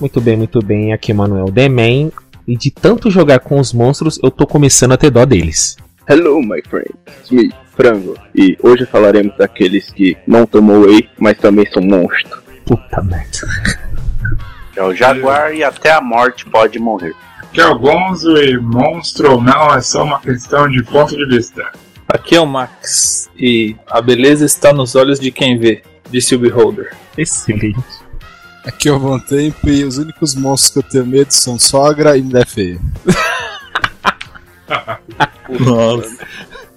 Muito bem, muito bem. Aqui é Manuel Demen. E de tanto jogar com os monstros, eu tô começando a ter dó deles. Hello, my friend. It's me, Frango. E hoje falaremos daqueles que não tomam whey, mas também são monstros. Puta merda. É o Jaguar e até a morte pode morrer. Que é o Gonzo e monstro ou não é só uma questão de ponto de vista. Aqui é o Max, e a beleza está nos olhos de quem vê, disse o Beholder. Excelente. Aqui é o Bom Tempo e os únicos monstros que eu tenho medo são sogra e mulher feia. Nossa.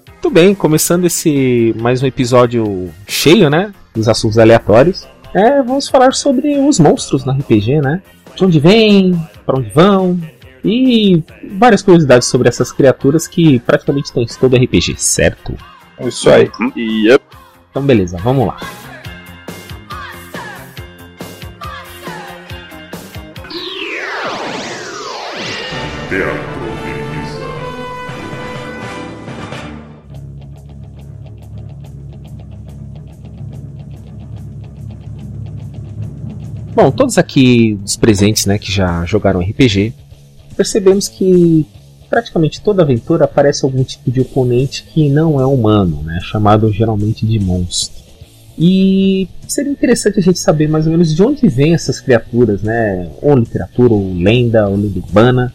Muito bem, começando esse mais um episódio cheio, né? Dos assuntos aleatórios. É, vamos falar sobre os monstros na RPG, né? De onde vêm, para onde vão e várias curiosidades sobre essas criaturas que praticamente tem em todo RPG, certo? Isso aí. Yep. Então beleza, vamos lá. Teatro. Bom, todos aqui dos presentes, né, que já jogaram RPG, percebemos que praticamente toda aventura aparece algum tipo de oponente que não é humano, né, chamado geralmente de monstro. E seria interessante a gente saber mais ou menos de onde vêm essas criaturas, né, ou literatura, ou lenda, ou lenda urbana.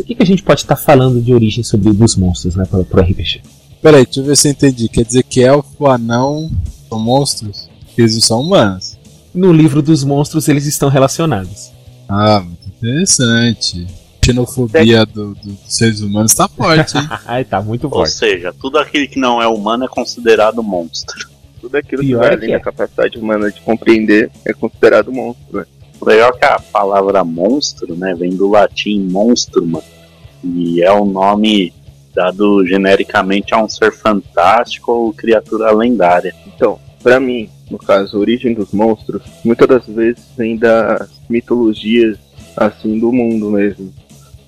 O que, que a gente pode estar falando de origem sobre os monstros, né, para o RPG? Peraí, deixa eu ver se eu entendi. Quer dizer que elfo, anão são monstros? Eles não são humanos. No livro dos monstros eles estão relacionados. Ah, muito interessante. Xenofobia do- do- dos seres humanos tá forte, hein? Ai, tá muito Ou forte. seja, tudo aquele que não é humano é considerado monstro. Tudo aquilo que Pior vai é além que é. da capacidade humana de compreender é considerado monstro. né? Legal é que a palavra monstro, né, vem do latim monstrum, e é o nome dado genericamente a um ser fantástico ou criatura lendária. Então, pra mim, no caso, a origem dos monstros, muitas das vezes vem das mitologias assim do mundo mesmo.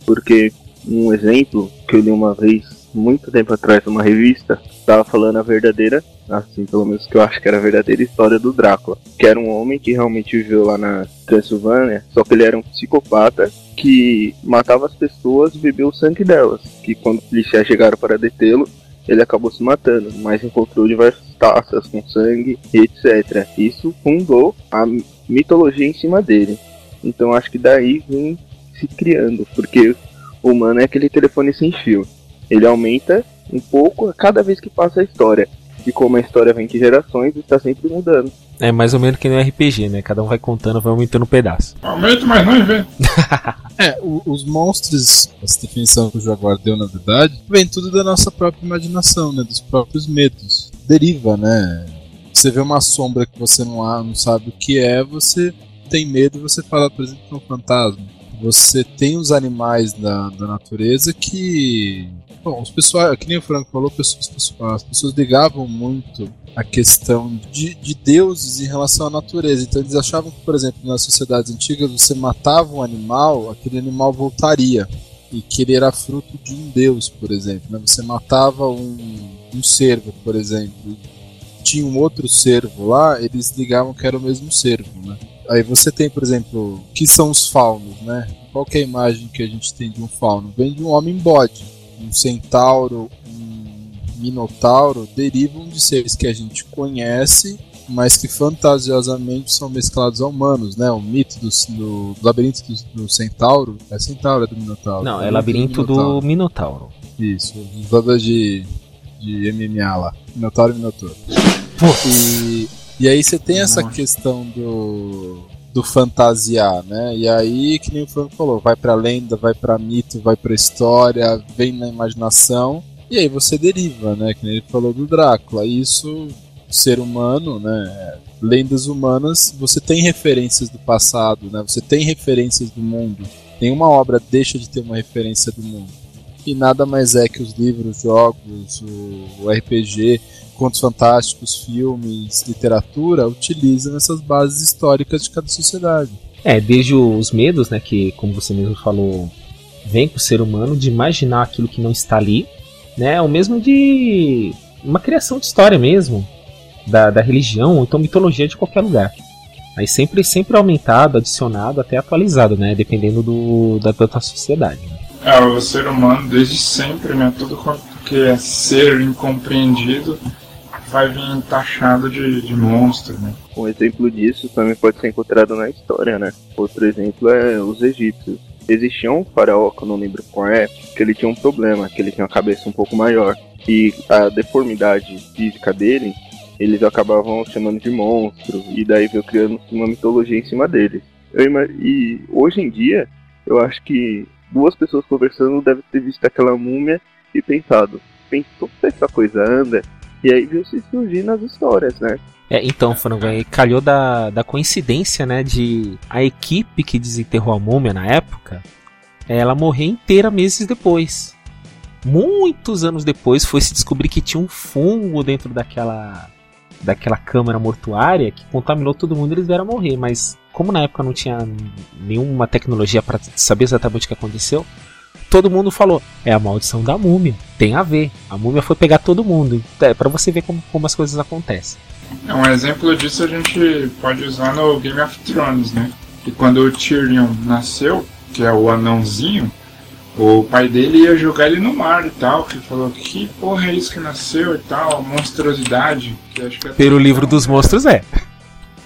Porque um exemplo que eu li uma vez, muito tempo atrás, numa revista, estava falando a verdadeira, assim, pelo menos que eu acho que era a verdadeira história do Drácula. Que era um homem que realmente viveu lá na Transilvânia, só que ele era um psicopata que matava as pessoas e bebeu o sangue delas. Que quando os policiais chegaram para detê-lo, ele acabou se matando, mas encontrou diversas taças com sangue e etc. Isso fundou a mitologia em cima dele. Então acho que daí vem se criando, porque o humano é aquele telefone sem fio. Ele aumenta um pouco a cada vez que passa a história. E como a história vem de gerações, está sempre mudando. É mais ou menos que no RPG, né? Cada um vai contando, vai aumentando um pedaço. Aumento, mas não invento. É, o- os monstros, essa definição que o Jaguar deu, na verdade, vem tudo da nossa própria imaginação, né? Dos próprios medos. Deriva, né? Você vê uma sombra que você não, há- não sabe o que é, você tem medo, você fala, por exemplo, que é um fantasma. Você tem os animais da, da natureza que. Bom, os pessoal, que nem o Franco falou, pessoas- as pessoas ligavam muito a questão de, de deuses em relação à natureza. Então eles achavam que, por exemplo, nas sociedades antigas, você matava um animal, aquele animal voltaria. E que ele era fruto de um deus, por exemplo. né? Você matava um, um cervo, por exemplo, tinha um outro cervo lá, eles ligavam que era o mesmo cervo, né? Aí você tem, por exemplo, que são os faunos, né? Qual é a imagem que a gente tem de um fauno? Vem de um homem bode, um centauro, um minotauro, derivam de seres que a gente conhece, mas que fantasiosamente são mesclados a humanos, né? O mito do, do, do labirinto do, do centauro, é centauro, é do minotauro? Não, é labirinto do Minotauro. Isso, jogador de, de MMA lá. Minotauro e Minotauro. E, e aí você tem essa questão do, do fantasiar, né? E aí, que nem o Franco falou, vai pra lenda, vai pra mito, vai pra história, vem na imaginação. E aí você deriva, né? Que nem ele falou do Drácula. Isso ser humano, né? Lendas humanas, você tem referências do passado, né? Você tem referências do mundo. Nenhuma obra deixa de ter uma referência do mundo. E nada mais é que os livros, jogos, o RPG, contos fantásticos, filmes, literatura utilizam essas bases históricas de cada sociedade. É, desde os medos, né, que como você mesmo falou, vem pro ser humano de imaginar aquilo que não está ali, né? O mesmo de uma criação de história mesmo, da, da religião ou então mitologia de qualquer lugar. Aí sempre, sempre aumentado, adicionado, até atualizado, né? Dependendo do, da, da sociedade. Né? É, o ser humano desde sempre, né? Tudo quanto que é ser incompreendido vai vir taxado de, de monstro, né? Um exemplo disso também pode ser encontrado na história, né? Outro exemplo é os egípcios. Existia um faraó, que eu não lembro qual é, que ele tinha um problema, que ele tinha uma cabeça um pouco maior. E a deformidade física dele, eles acabavam chamando de monstro, e daí veio criando uma mitologia em cima dele. e hoje em dia, eu acho que duas pessoas conversando devem ter visto aquela múmia e pensado, pensou que essa coisa anda? E aí viu se surgir nas histórias, né? É, então, Frango, aí calhou da, da coincidência, né, de a equipe que desenterrou a múmia na época, ela morrer inteira meses depois. Muitos anos depois foi se descobrir que tinha um fungo dentro daquela daquela câmara mortuária que contaminou todo mundo e eles vieram morrer, mas como na época não tinha nenhuma tecnologia para saber exatamente o que aconteceu, todo mundo falou: é a maldição da múmia, tem a ver. A múmia foi pegar todo mundo. É para você ver como, como as coisas acontecem. É um exemplo disso a gente pode usar no Game of Thrones, né? Que quando o Tyrion nasceu, que é o anãozinho, o pai dele ia jogar ele no mar e tal, que falou que porra é isso que nasceu e tal, monstruosidade. Que acho que é Pelo livro dos monstros é.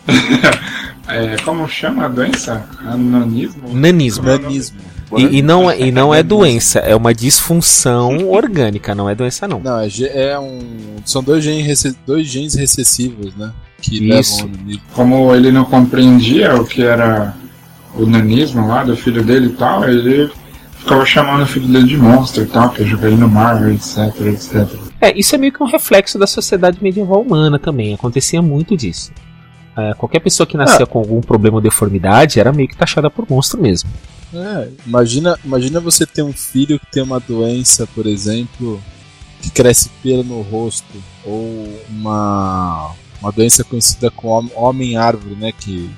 é. Como chama a doença? Ananismo? Nanismo. Nanismo. E, e, não, é, e não é doença, é uma disfunção orgânica, não é doença não. Não, é, é um. São dois genes, dois genes recessivos, né? Que Isso. levam. Como ele não compreendia o que era o nanismo lá do filho dele e tal, ele ficava chamando o filho dele de monstro e tal, que jogar ele no mar, etc, etc. É, isso é meio que um reflexo da sociedade medieval humana também, acontecia muito disso. É, qualquer pessoa que nascia com algum problema ou deformidade era meio que taxada por monstro mesmo. É, imagina, imagina você ter um filho que tem uma doença, por exemplo, que cresce pelo no rosto, ou uma, uma doença conhecida como homem-árvore, né? Que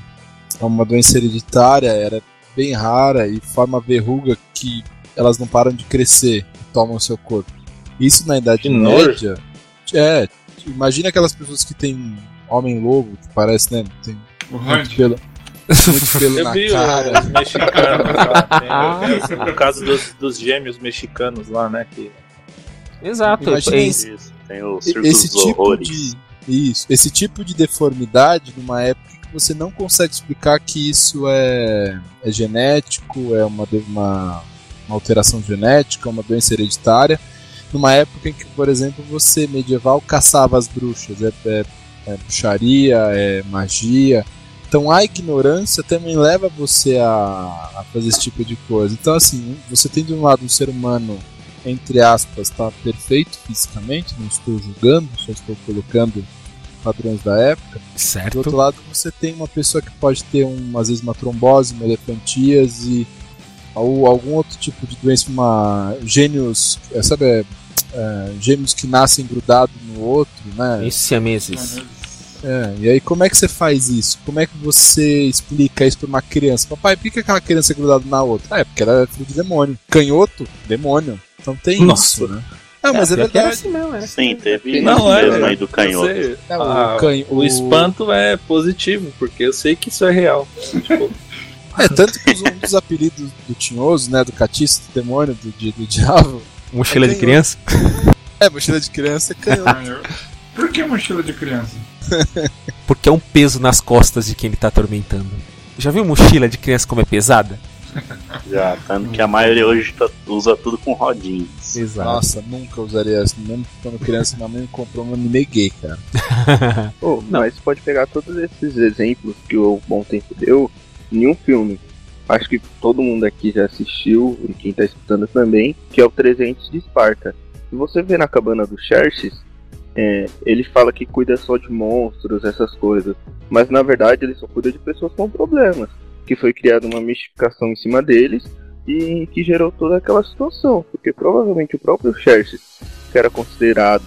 é uma doença hereditária, era bem rara e forma verruga que elas não param de crescer e tomam seu corpo. Isso na Idade Que Média. É, imagina aquelas pessoas que tem homem-lobo, que parece, né? Tem O muito Hunt, pelo, muito pelo Eu na vi cara. os mexicanos lá. Tem, no caso dos, dos gêmeos mexicanos lá, né? Que, Exato. Imagina é- isso. Isso, tem o Circo esse dos tipo Horrores. de isso, esse tipo de deformidade numa época que você não consegue explicar que isso é, é genético, é uma, uma, uma alteração genética, uma doença hereditária, numa época em que, por exemplo, você medieval caçava as bruxas, é, é, é bruxaria, é magia. Então a ignorância também leva você a, a fazer esse tipo de coisa. Então assim, você tem de um lado um ser humano entre aspas, está perfeito fisicamente, não estou julgando, só estou colocando padrões da época. Do Certo. outro lado, você tem uma pessoa que pode ter, um, às vezes, uma trombose, uma elefantíase, ou algum outro tipo de doença, uma gênios, é, sabe, é, é, gêmeos que nascem grudados no outro, né? Isso siameses. É, e aí como é que você faz isso? Como é que você explica isso pra uma criança? Papai, por que aquela criança é grudada na outra? Ah, é porque ela é filho de demônio. Canhoto? Demônio. Então tem Nossa. isso, né? Ah, mas é, era verdade. assim mesmo, era. Sim, teve Não, é. mesmo aí do canhoto. sei. É, o Ah, canho- o o- espanto é positivo, porque eu sei que isso é real. Tipo, É, tanto que os- um dos apelidos do Tinhoso, né, do Catiço, do demônio, do, di- do diabo, Mochila de Tem criança? é mochila de criança, é canhoto. Por que mochila de criança? Porque é um peso nas costas de quem ele tá atormentando. Já viu mochila de criança como é pesada? Já, tanto que a maioria hoje tá- usa tudo com rodinhas. Exato. Nossa, nunca usaria essa. Mesmo quando criança, minha mãe me comprou um anime gay, cara. Pô, mas pode pegar todos esses exemplos que o Bom Tempo deu em um filme. Acho que todo mundo aqui já assistiu, e quem tá escutando também, que é o 300 de Esparta. Se você vê na cabana do Xerxes, é, ele fala que cuida só de monstros, essas coisas. Mas na verdade ele só cuida de pessoas com problemas. Que foi criada uma mistificação em cima deles e que gerou toda aquela situação. Porque provavelmente o próprio Xerxes, que era considerado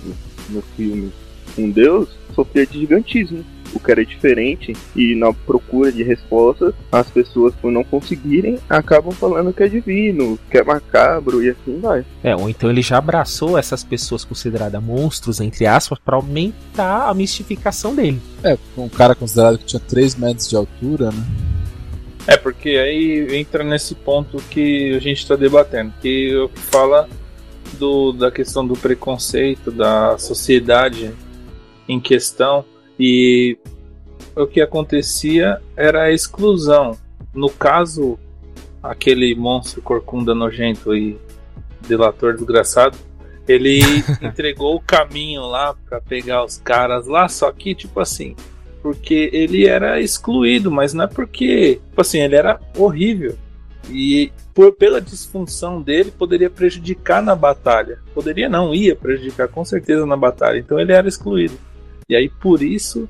no filme um deus, sofria de gigantismo. O que era diferente, e na procura de respostas, as pessoas, por não conseguirem, acabam falando que é divino, que é macabro e assim vai. É, ou então ele já abraçou essas pessoas consideradas monstros, entre aspas, para aumentar a mistificação dele. É, um cara considerado que tinha 3 metros de altura, né? É, porque aí entra nesse ponto que a gente está debatendo, que fala do, da questão do preconceito, da sociedade em questão, e o que acontecia era a exclusão. No caso, aquele monstro corcunda nojento e delator desgraçado, ele entregou o caminho lá para pegar os caras lá, só que tipo assim, porque ele era excluído, mas não é porque, tipo assim, ele era horrível. E por, pela disfunção dele, poderia prejudicar na batalha. Poderia não, ia prejudicar com certeza na batalha. Então ele era excluído. E aí por isso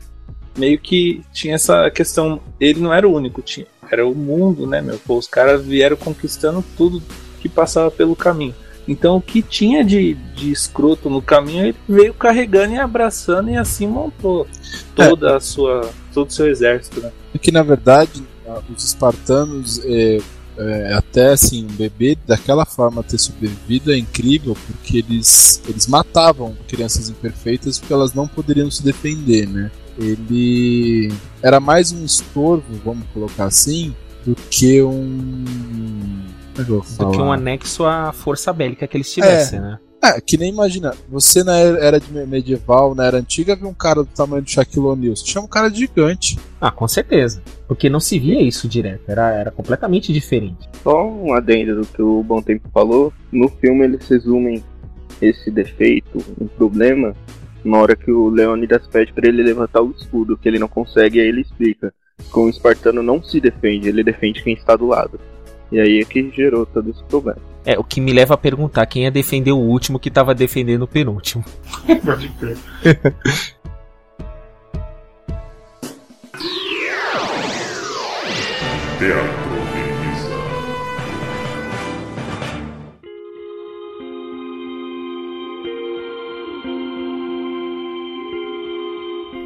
meio que tinha essa questão, ele não era o único, tinha, era o mundo, né, meu? Pô, os caras vieram conquistando tudo que passava pelo caminho. Então o que tinha de, de escroto no caminho, ele veio carregando e abraçando e assim montou toda é. a sua todo o seu exército, né? É que na verdade os espartanos é, é, até assim, um bebê daquela forma ter sobrevivido é incrível porque eles, eles matavam crianças imperfeitas porque elas não poderiam se defender, né? Ele era mais um estorvo, vamos colocar assim, do que um. É do que um anexo à força bélica que eles tivessem, é. né? É, que nem imagina, você na era de medieval, na era antiga, viu um cara do tamanho do Shaquille O'Neal, você chama um cara de gigante. Ah, com certeza. Porque não se via isso direto, era, era completamente diferente. Só um adendo do que o Bom Tempo falou, no filme eles resumem esse defeito, um problema, na hora que o Leônidas pede para ele levantar o escudo, que ele não consegue, aí ele explica. Que o espartano não se defende, ele defende quem está do lado. E aí é que gerou todo esse problema. É, o que me leva a perguntar quem ia defender o último que estava defendendo o penúltimo. Pode crer. Teatro.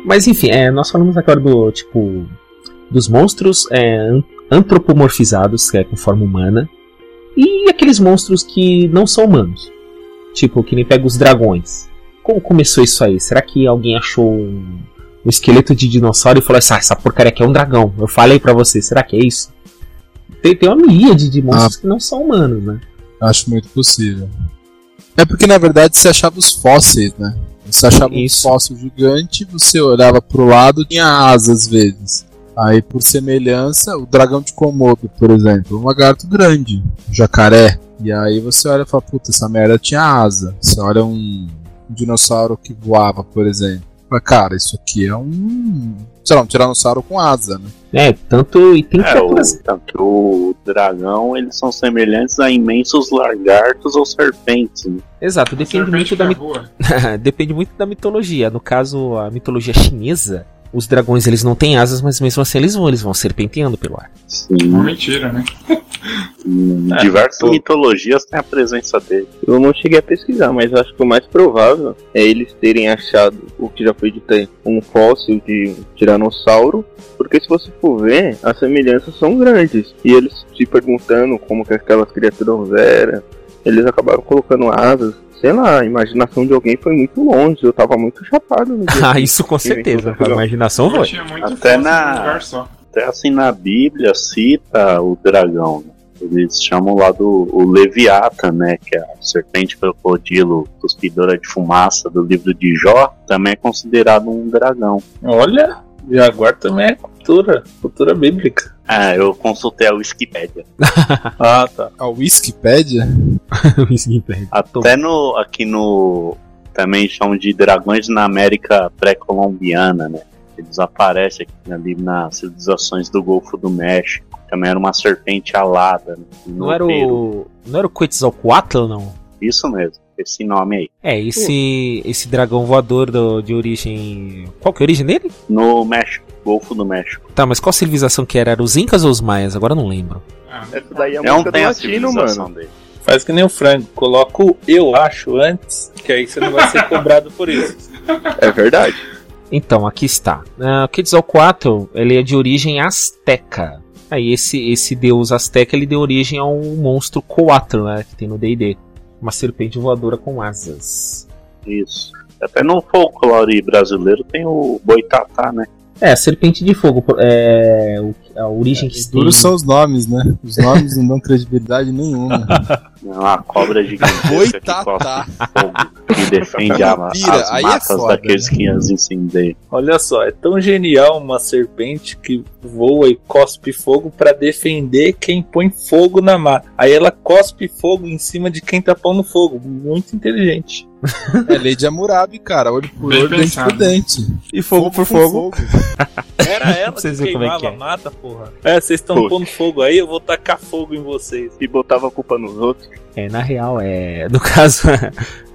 Mas enfim, é, nós falamos agora do tipo dos monstros é, antropomorfizados, que é com forma humana, e aqueles monstros que não são humanos. Tipo, que nem pega os dragões. Como começou isso aí? Será que alguém achou um, um esqueleto de dinossauro e falou assim: ah, essa porcaria aqui é um dragão? Eu falei para você, será que é isso? Tem, tem uma miríade de monstros ah, que não são humanos, né? Acho muito possível. É porque na verdade você achava os fósseis, né? Você achava Isso. um fóssil gigante, você olhava pro lado tinha asas às vezes. Aí, por semelhança, o dragão de Komodo, por exemplo, um lagarto grande, um jacaré. E aí você olha e fala, puta, essa merda tinha asa. Você olha um, um dinossauro que voava, por exemplo. Fala, cara, isso aqui é um. Sei lá, um tiranossauro com asa, né? É, tanto. E tem é, o, tanto o dragão, eles são semelhantes a imensos lagartos ou serpentes. Né? Exato, depende muito da. depende muito da mitologia. No caso, a mitologia chinesa os dragões eles não têm asas, mas mesmo assim eles vão, eles vão serpenteando pelo ar. Sim. Uma mentira, né? Em é, diversas tô... mitologias tem a presença dele. Eu não cheguei a pesquisar, mas acho que o mais provável é eles terem achado o que já foi dito aí, um fóssil de tiranossauro, porque se você for ver, as semelhanças são grandes. E eles se perguntando como que aquelas criaturas eram, eles acabaram colocando asas sei lá, a imaginação de alguém foi muito longe. Eu tava muito chapado no dia. ah, isso com certeza. A imaginação foi. Até na. Até assim na Bíblia cita o dragão. Né? Eles chamam lá do o Leviatã, né? Que é a serpente crocodilo cuspidora de fumaça do livro de Jó, também é considerado um dragão. Olha, Jaguar também é cultura, cultura bíblica. Ah, eu consultei a Wikipedia. ah, tá. A Wikipedia? Wikipedia. Até no, aqui no. Também chamam de dragões na América pré-colombiana, né? Eles aparecem aqui, ali nas civilizações do Golfo do México. Também era uma serpente alada. Né? Não era, o, não era o Quetzalcoatl, não? Isso mesmo. Esse nome aí. É, esse, esse dragão voador do, de origem. Qual que é a origem dele? No México, Golfo do México. Tá, mas qual civilização que era? Era os Incas ou os Maias? Agora eu não lembro. Ah, Essa daí é a Não música do tem latino, mano. dele. Faz que nem o frango. Coloca o eu acho antes, que aí você não vai ser cobrado por isso. É verdade. Então, aqui está. Uh, Quetzalcoatl, ele é de origem asteca. Aí esse, esse deus asteca, ele deu origem a um monstro Coatl, né, que tem no D&D. Uma serpente voadora com asas. Isso. Até no folclore brasileiro tem o boitatá, né? É, serpente de fogo. É, o- a origem que se tem... Duros são os nomes, né? Os nomes não dão credibilidade nenhuma. É uma cobra gigantesca que Boitatá. cospe fogo, que defende a, as aí é matas foda, daqueles né? que as incendeiam. Olha só, é tão genial uma serpente que voa e cospe fogo pra defender quem põe fogo na mata. Aí ela cospe fogo em cima de quem tá pondo fogo. Muito inteligente. É lei de Hammurabi, cara. Olho por Bem olho, dente pensado. por dente. E fogo por com fogo. Era ela que como é queimava que é. a mata, porra. É, vocês estão pondo fogo aí, eu vou tacar fogo em vocês. E botava a culpa nos outros. É, na real, é. No caso,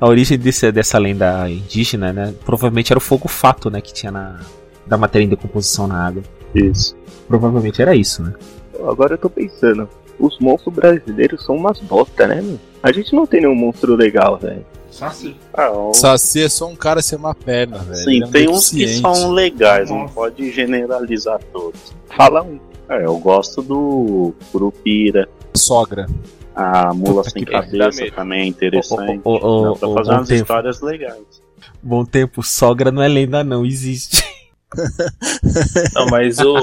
a origem desse, dessa lenda indígena, né? Provavelmente era o fogo fato, né? Que tinha na. Da matéria em decomposição na água. Isso. Provavelmente era isso, né? Agora eu tô pensando. Os monstros brasileiros são umas bosta, né, meu? A gente não tem nenhum monstro legal, velho. Assim. Ah, o- Saci é só um cara sem uma perna, velho. Sim, Ele é tem uns que são legais, não Nossa. pode generalizar todos. Fala um. É, eu gosto do Curupira, Sogra. a Mula Puta Sem Cabeça também é interessante. Ô, ô, Dá pra fazer umas tempo. histórias legais. Bom tempo, sogra não é lenda, não, existe. Não, mas o,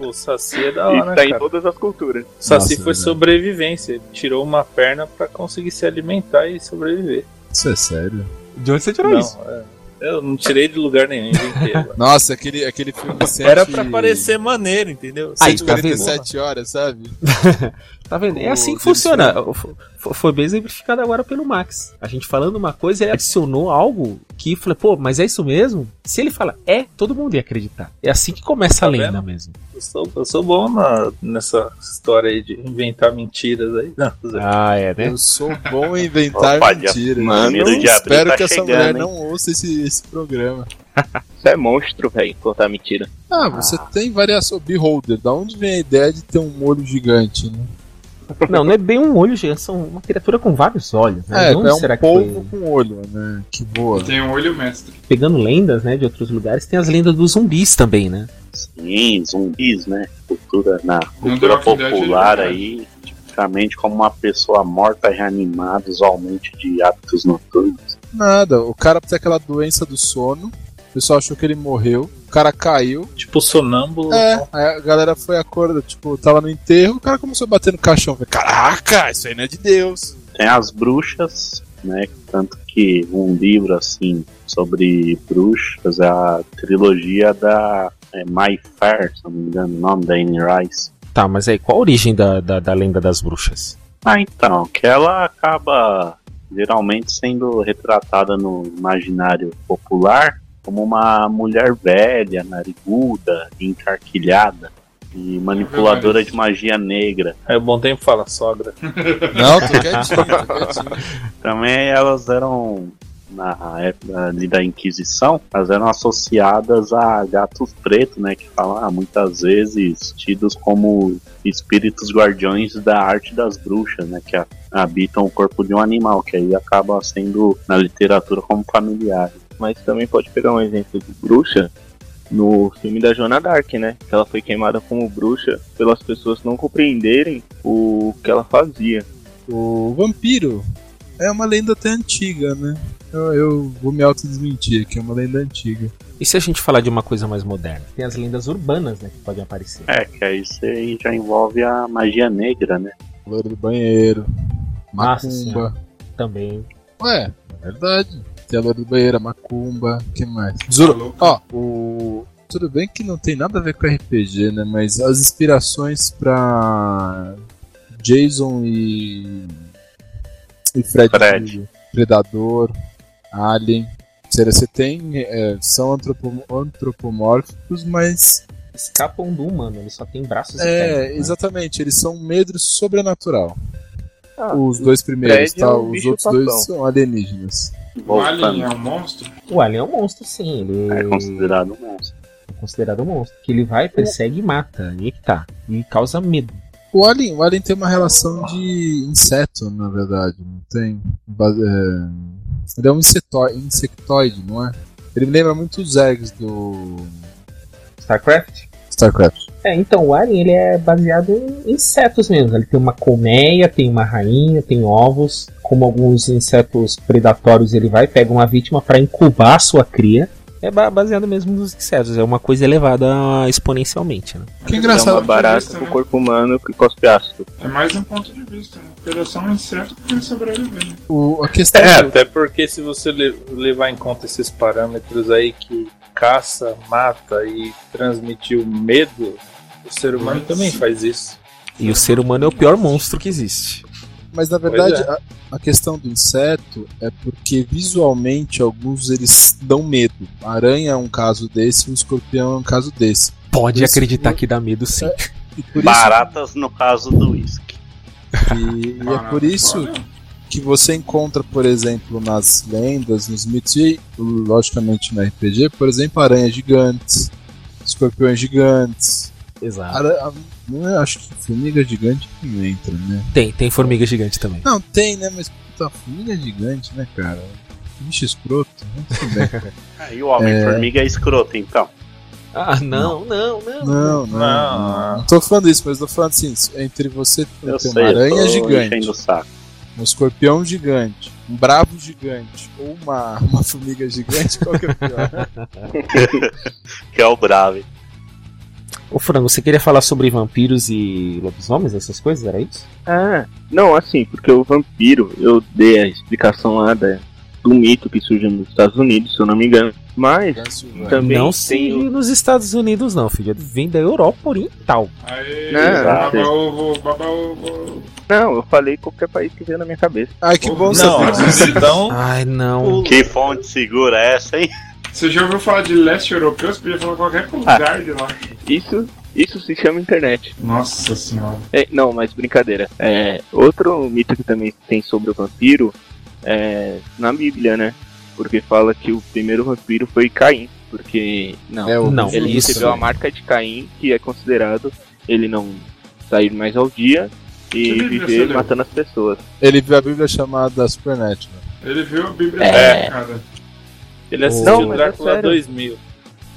o Saci é da E hora, tá em cara. todas as culturas. O Saci Nossa, foi verdade. sobrevivência. Ele tirou uma perna pra conseguir se alimentar e sobreviver. Isso é sério. De onde você tirou Não, isso? é. eu não tirei de lugar nenhum. Nossa, aquele, aquele filme cento Era pra parecer maneiro, entendeu? Aí, tá? 147 horas, sabe? Tá vendo? É assim que funciona. Foi bem exemplificado agora pelo Max. A gente falando uma coisa, ele adicionou algo que falei, pô, mas é isso mesmo? Se ele fala é, todo mundo ia acreditar. É assim que começa a Tá lenda vendo? mesmo. Eu sou, eu sou bom na- nessa história aí de inventar mentiras aí. Não. Ah, é, Eu sou bom em inventar Opa, mentiras. mano, Eu espero tá que essa chegando, mulher hein? não ouça esse, esse programa. Isso é monstro, velho, contar mentira. Ah, você tem variação. Beholder, da onde vem a ideia de ter um olho gigante, né? Não, não é bem um olho, gente. São uma criatura com vários olhos. Né? É, é um será polvo foi? com olho, né? Que boa. Tem um olho mestre. Pegando lendas, né, de outros lugares, tem as lendas dos zumbis também, né? Sim, zumbis, né? Cultura, na cultura popular aí, tipicamente como uma pessoa morta reanimada, usualmente de hábitos noturnos. Nada, o cara tem aquela doença do sono. O pessoal achou que ele morreu. O cara caiu. Tipo sonâmbulo. É, aí a galera foi acordar, tipo, tava no enterro, o cara começou a bater no caixão. Falei, Caraca, isso aí não é de Deus. Tem as bruxas, né? Tanto que um livro assim sobre bruxas é a trilogia da é, My Fair, se não me engano o nome da Anne Rice. Tá, mas aí, qual a origem da, da, da lenda das bruxas? Ah, então, que ela acaba geralmente sendo retratada no imaginário popular como uma mulher velha, nariguda, encarquilhada e manipuladora de magia negra. O bom tempo fala, sogra. Não, tô quietinho, tô quietinho. Também elas eram, na época ali da Inquisição, elas eram associadas a gatos pretos, né? Que falam ah, muitas vezes tidos como espíritos guardiões da arte das bruxas, né? Que habitam o corpo de um animal, que aí acaba sendo na literatura como familiar. Mas também pode pegar um exemplo de bruxa no filme da Joana Dark, né? Que ela foi queimada como bruxa pelas pessoas não compreenderem o que ela fazia. O vampiro é uma lenda até antiga, né? Eu, eu vou me autodesmentir aqui, é uma lenda antiga. E se a gente falar de uma coisa mais moderna? Tem as lendas urbanas, né, que podem aparecer. É, que aí você aí já envolve a magia negra, né? Louro do banheiro, Nossa macumba. Senhora. Também. Ué, é verdade. Tem a loura do banheiro, a macumba, o que mais? Zoro, ó, o... Tudo bem que não tem nada a ver com RPG, né? Mas as inspirações pra Jason e. e Fred, Fred. Predador, Alien. Você você tem. é, são antropo- antropomórficos, mas. Escapam do humano, eles só têm braços e É, pernas, né? exatamente, eles são um medro sobrenatural. Ah, os dois primeiros, tá? é um os outros dois são alienígenas. O Alien é um monstro? O Alien é um monstro, sim. Ele É considerado um monstro. é considerado um monstro. Que ele vai, persegue e mata. E aí que tá. E causa medo. O Alien, o Alien tem uma relação de inseto, na verdade, não tem? É, Ele é um insetóide, insectoide, não é? Ele me lembra muito os eggs do StarCraft? StarCraft. É, então o Alien ele é baseado em insetos mesmo. Ele tem uma colmeia, tem uma rainha, tem ovos. Como alguns insetos predatórios, ele vai pega uma vítima para incubar a sua cria. É ba- baseado mesmo nos insetos. É uma coisa elevada exponencialmente, né? Que É engraçado. uma barata né? corpo humano que cospe ácido. É mais um ponto de vista, né? Eles são um inseto que sobreviver. né? O, a questão É, do- até porque se você le- levar em conta esses parâmetros aí que caça, mata e transmitiu medo, o ser humano também faz isso. E o ser humano é o pior monstro que existe. Mas na verdade, Pois a, a questão do inseto é porque visualmente alguns eles dão medo. A aranha é um caso desse, o escorpião é um caso desse. Pode Isso- acreditar que dá medo sim. E por isso, Baratas no caso do uísque. que- e é por isso que você encontra, por exemplo, nas lendas, nos mitos e logicamente no RPG, por exemplo, aranhas gigantes, escorpiões gigantes. Exato. Não é, acho que formiga gigante não entra, né? Tem, tem formiga gigante também. Não, tem, né? Mas puta, formiga gigante, né, cara? Bicho escroto, né? Tudo bem. Aí o Homem-Formiga é escroto, então. Ah, não, não, não. Não, não, não. Não tô falando isso, mas tô falando assim, entre você Eu ter sei, uma aranha tô gigante, o um escorpião gigante, um bravo gigante ou uma, uma formiga gigante, qual que é pior? Que é o Brave. Ô Frango, você queria falar sobre vampiros e lobisomens, essas coisas? Era isso? Ah, não, assim, porque o vampiro, eu dei a explicação lá da, do mito que surgiu nos Estados Unidos, se eu não me engano. Mas também não tem o- nos Estados Unidos, não, filho. Vem da Europa Oriental. Aí, Não, baba ovo, baba ovo. Não, eu falei qualquer país que veio na minha cabeça. Ai, que bom Não, então Ai, não. Que fonte segura é essa, hein? Você já ouviu falar de leste europeu? Você podia falar qualquer lugar de lá. Isso, isso se chama internet. Nossa senhora. É, não, mas brincadeira. É, outro mito que também tem sobre o vampiro é na Bíblia, né? Porque fala que o primeiro vampiro foi Caim. Porque, não, É, o Não, ele isso recebeu a também. marca de Caim, que é considerado ele não sair mais ao dia e viver matando as pessoas. Ele viu a Bíblia chamada Supernatural. Ele viu a Bíblia É. cara. Ele assistiu Não, é Drácula sério. 2000.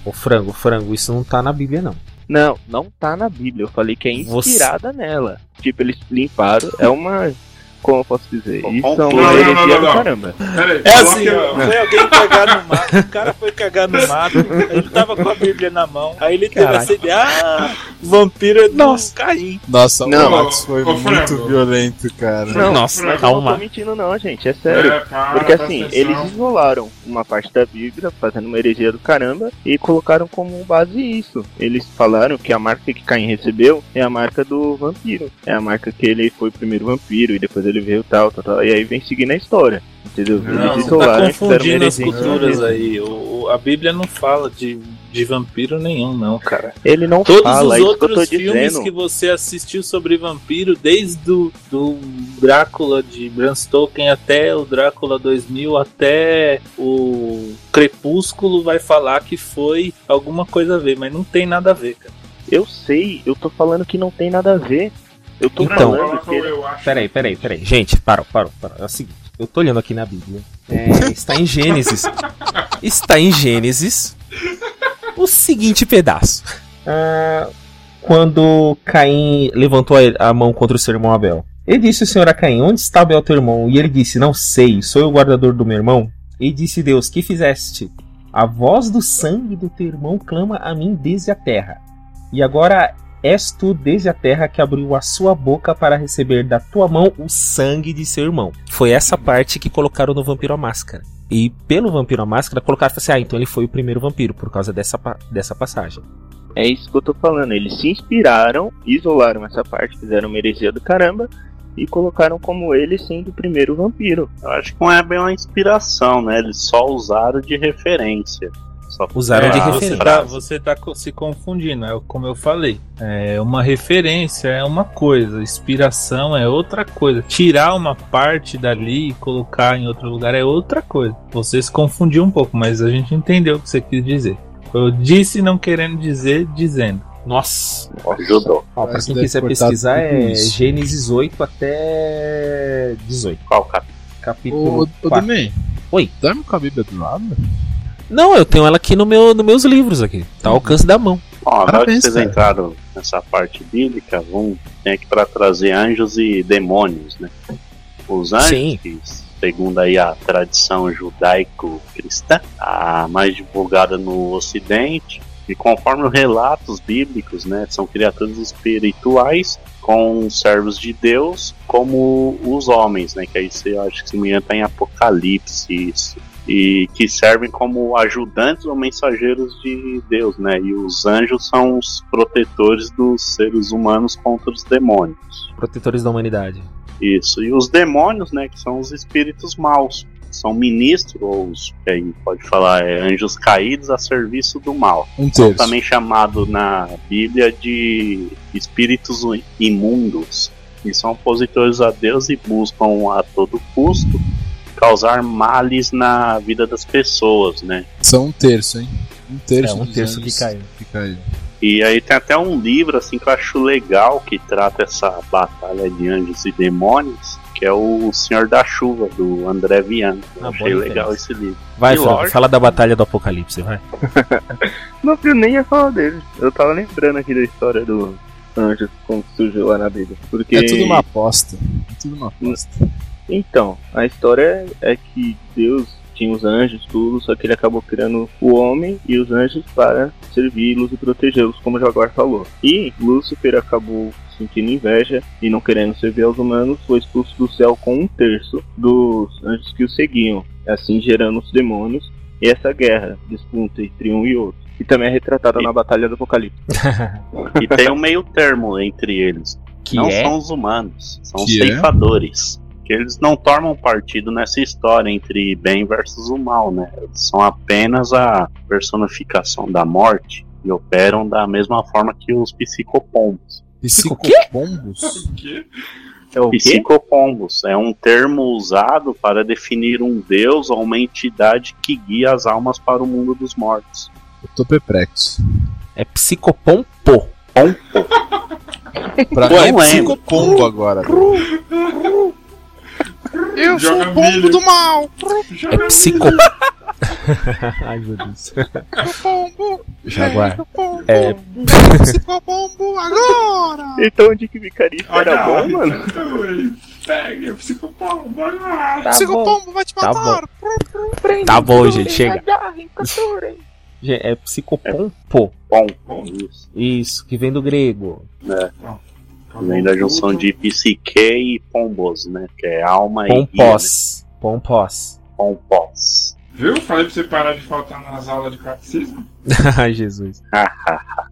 Ô frango, frango, isso não tá na Bíblia, não. Não, não tá na Bíblia. Eu falei que é Você- inspirada nela. Tipo, eles limparam. É uma. Como eu posso dizer? Bom, Isso é uma heresia não, não, do não. caramba. É assim, ó, foi alguém cagar no mato, o cara foi cagar no mato, ele tava com a Bíblia na mão, aí ele teve Caralho. essa ideia, ah, vampiro é Nossa. Caim. Nossa, Não, o Max foi muito violento, cara. Não, Nossa, mas eu calma. não tô mentindo, não, gente. É sério. É, para, Porque assim, atenção. eles isolaram uma parte da Bíblia, fazendo uma heresia do caramba, e colocaram como base isso. Eles falaram que a marca que Caim recebeu é a marca do vampiro. É a marca que ele foi o primeiro vampiro e depois ele veio tal, tal, tal. E aí vem seguindo a história. Entendeu? Não, eles isolaram tá confundindo as culturas aí. O, o- a Bíblia não fala de, de vampiro nenhum, não, cara. Ele não Todos fala, os é que tô outros filmes dizendo. que você assistiu sobre vampiro, desde do, do Drácula de Bram Stoker até o Drácula 2000, até o Crepúsculo, vai falar que foi alguma coisa a ver, mas não tem nada a ver, cara. Eu sei, eu tô falando que não tem nada a ver. Eu tô Então- falando que o eu acho. Peraí, peraí, peraí. Gente, parou, parou, parou. É o seguinte, eu tô olhando aqui na Bíblia. É, está em Gênesis. está em Gênesis. O seguinte pedaço. Ah, quando Caim levantou a, mão contra o seu irmão Abel. Ele disse ao Senhor a Caim, onde está Abel teu irmão? E ele disse, não sei, sou eu o guardador do meu irmão? E disse Deus, que fizeste? A voz do sangue do teu irmão clama a mim desde a terra. E agora És tu desde a terra que abriu a sua boca para receber da tua mão o sangue de seu irmão. Foi essa parte que colocaram no Vampiro à Máscara. E pelo Vampiro à Máscara colocaram assim: ah, então ele foi o primeiro vampiro, por causa dessa, dessa passagem. É isso que eu tô falando. Eles se inspiraram, isolaram essa parte, fizeram uma heresia do caramba e colocaram como ele sendo o primeiro vampiro. Eu acho que não é bem uma inspiração, né? Eles só usaram de referência. Só Usaram de é, referência. Você tá, você tá se confundindo, é como eu falei. É uma referência é uma coisa, inspiração é outra coisa. Tirar uma parte dali e colocar em outro lugar é outra coisa. Você se confundiu um pouco, mas a gente entendeu o que você quis dizer. Eu disse não querendo dizer, dizendo. Nossa. Ajudou. Ó, pra quem deve quiser pesquisar é isso. Gênesis 8 até 18. Qual capítulo? Capítulo Ô, ô 4. Domen. Oi. Dorme com a Bíblia do lado? Não, eu tenho ela aqui no meu, nos meus livros aqui. Tá ao alcance da mão. Bom, agora que vocês cara. entraram nessa parte bíblica, vamos tem aqui para trazer anjos e demônios, né? Os anjos, Sim. que, segundo aí a tradição judaico-cristã, a mais divulgada no Ocidente, e conforme os relatos bíblicos, né, são criaturas espirituais com servos de Deus, como os homens, né? Que aí você acha que se me engano tá em Apocalipse isso e que servem como ajudantes ou mensageiros de Deus, né? E os anjos são os protetores dos seres humanos contra os demônios. Protetores da humanidade. Isso. E os demônios, né, que são os espíritos maus, são ministros ou os que aí pode falar é anjos caídos a serviço do mal. São também chamado na Bíblia de espíritos imundos. E são opositores a Deus e buscam a todo custo causar males na vida das pessoas, né? São um terço, hein? Um terço, É, um terço que caiu. que caiu. E aí tem até um livro assim que eu acho legal que trata essa batalha de anjos e demônios, que é o Senhor da Chuva do André Viana. Eu Ah, achei legal esse livro. Vai, lógico- fala da Batalha do Apocalipse, vai. Não, eu nem ia falar dele. Eu tava lembrando aqui da história do anjo como surgiu lá na Bíblia. Porque... É tudo uma aposta. É tudo uma aposta. Então, a história é que Deus tinha os anjos, tudo, só que ele acabou criando o homem e os anjos para servi-los e protegê-los, como o Jaguar falou. E Lúcifer acabou sentindo inveja e não querendo servir aos humanos, foi expulso do céu com um terço dos anjos que o seguiam, assim gerando os demônios e essa guerra, disputa entre um e outro. E também é retratada E- na Batalha do Apocalipse. E tem um meio termo entre eles. Que não é? são os humanos, são os Que é? Ceifadores. Que eles não tomam partido nessa história entre bem versus o mal, né? Eles são apenas a personificação da morte e operam da mesma forma que os psicopombos. Psicopombos? É o quê? Psicopombos é um termo usado para definir um deus ou uma entidade que guia as almas para o mundo dos mortos. Eu tô perplexo. É psicopompo. Pra Ué, mim não é lembro. psicopombo agora. Eu Joga sou o pombo milho. do mal! É psico. Ai, meu Deus. Pombo! Jaguar. Pombo! É. Psicopombo agora! Então onde que ficaria isso? Era Olha, bom, mano? Pega, psicopombo, vai lá. Tá Psicopombo vai te Tá matar! Tá bom, gente, chega. Gente, É psicopompo. Pompo, isso. Isso, que vem do grego. Vem da junção de psique e pombos, né? Que é alma e guia, né? Pompós. Pompós. Pompós. Viu? Falei pra você parar de faltar nas aulas de catecismo. Ai, Jesus.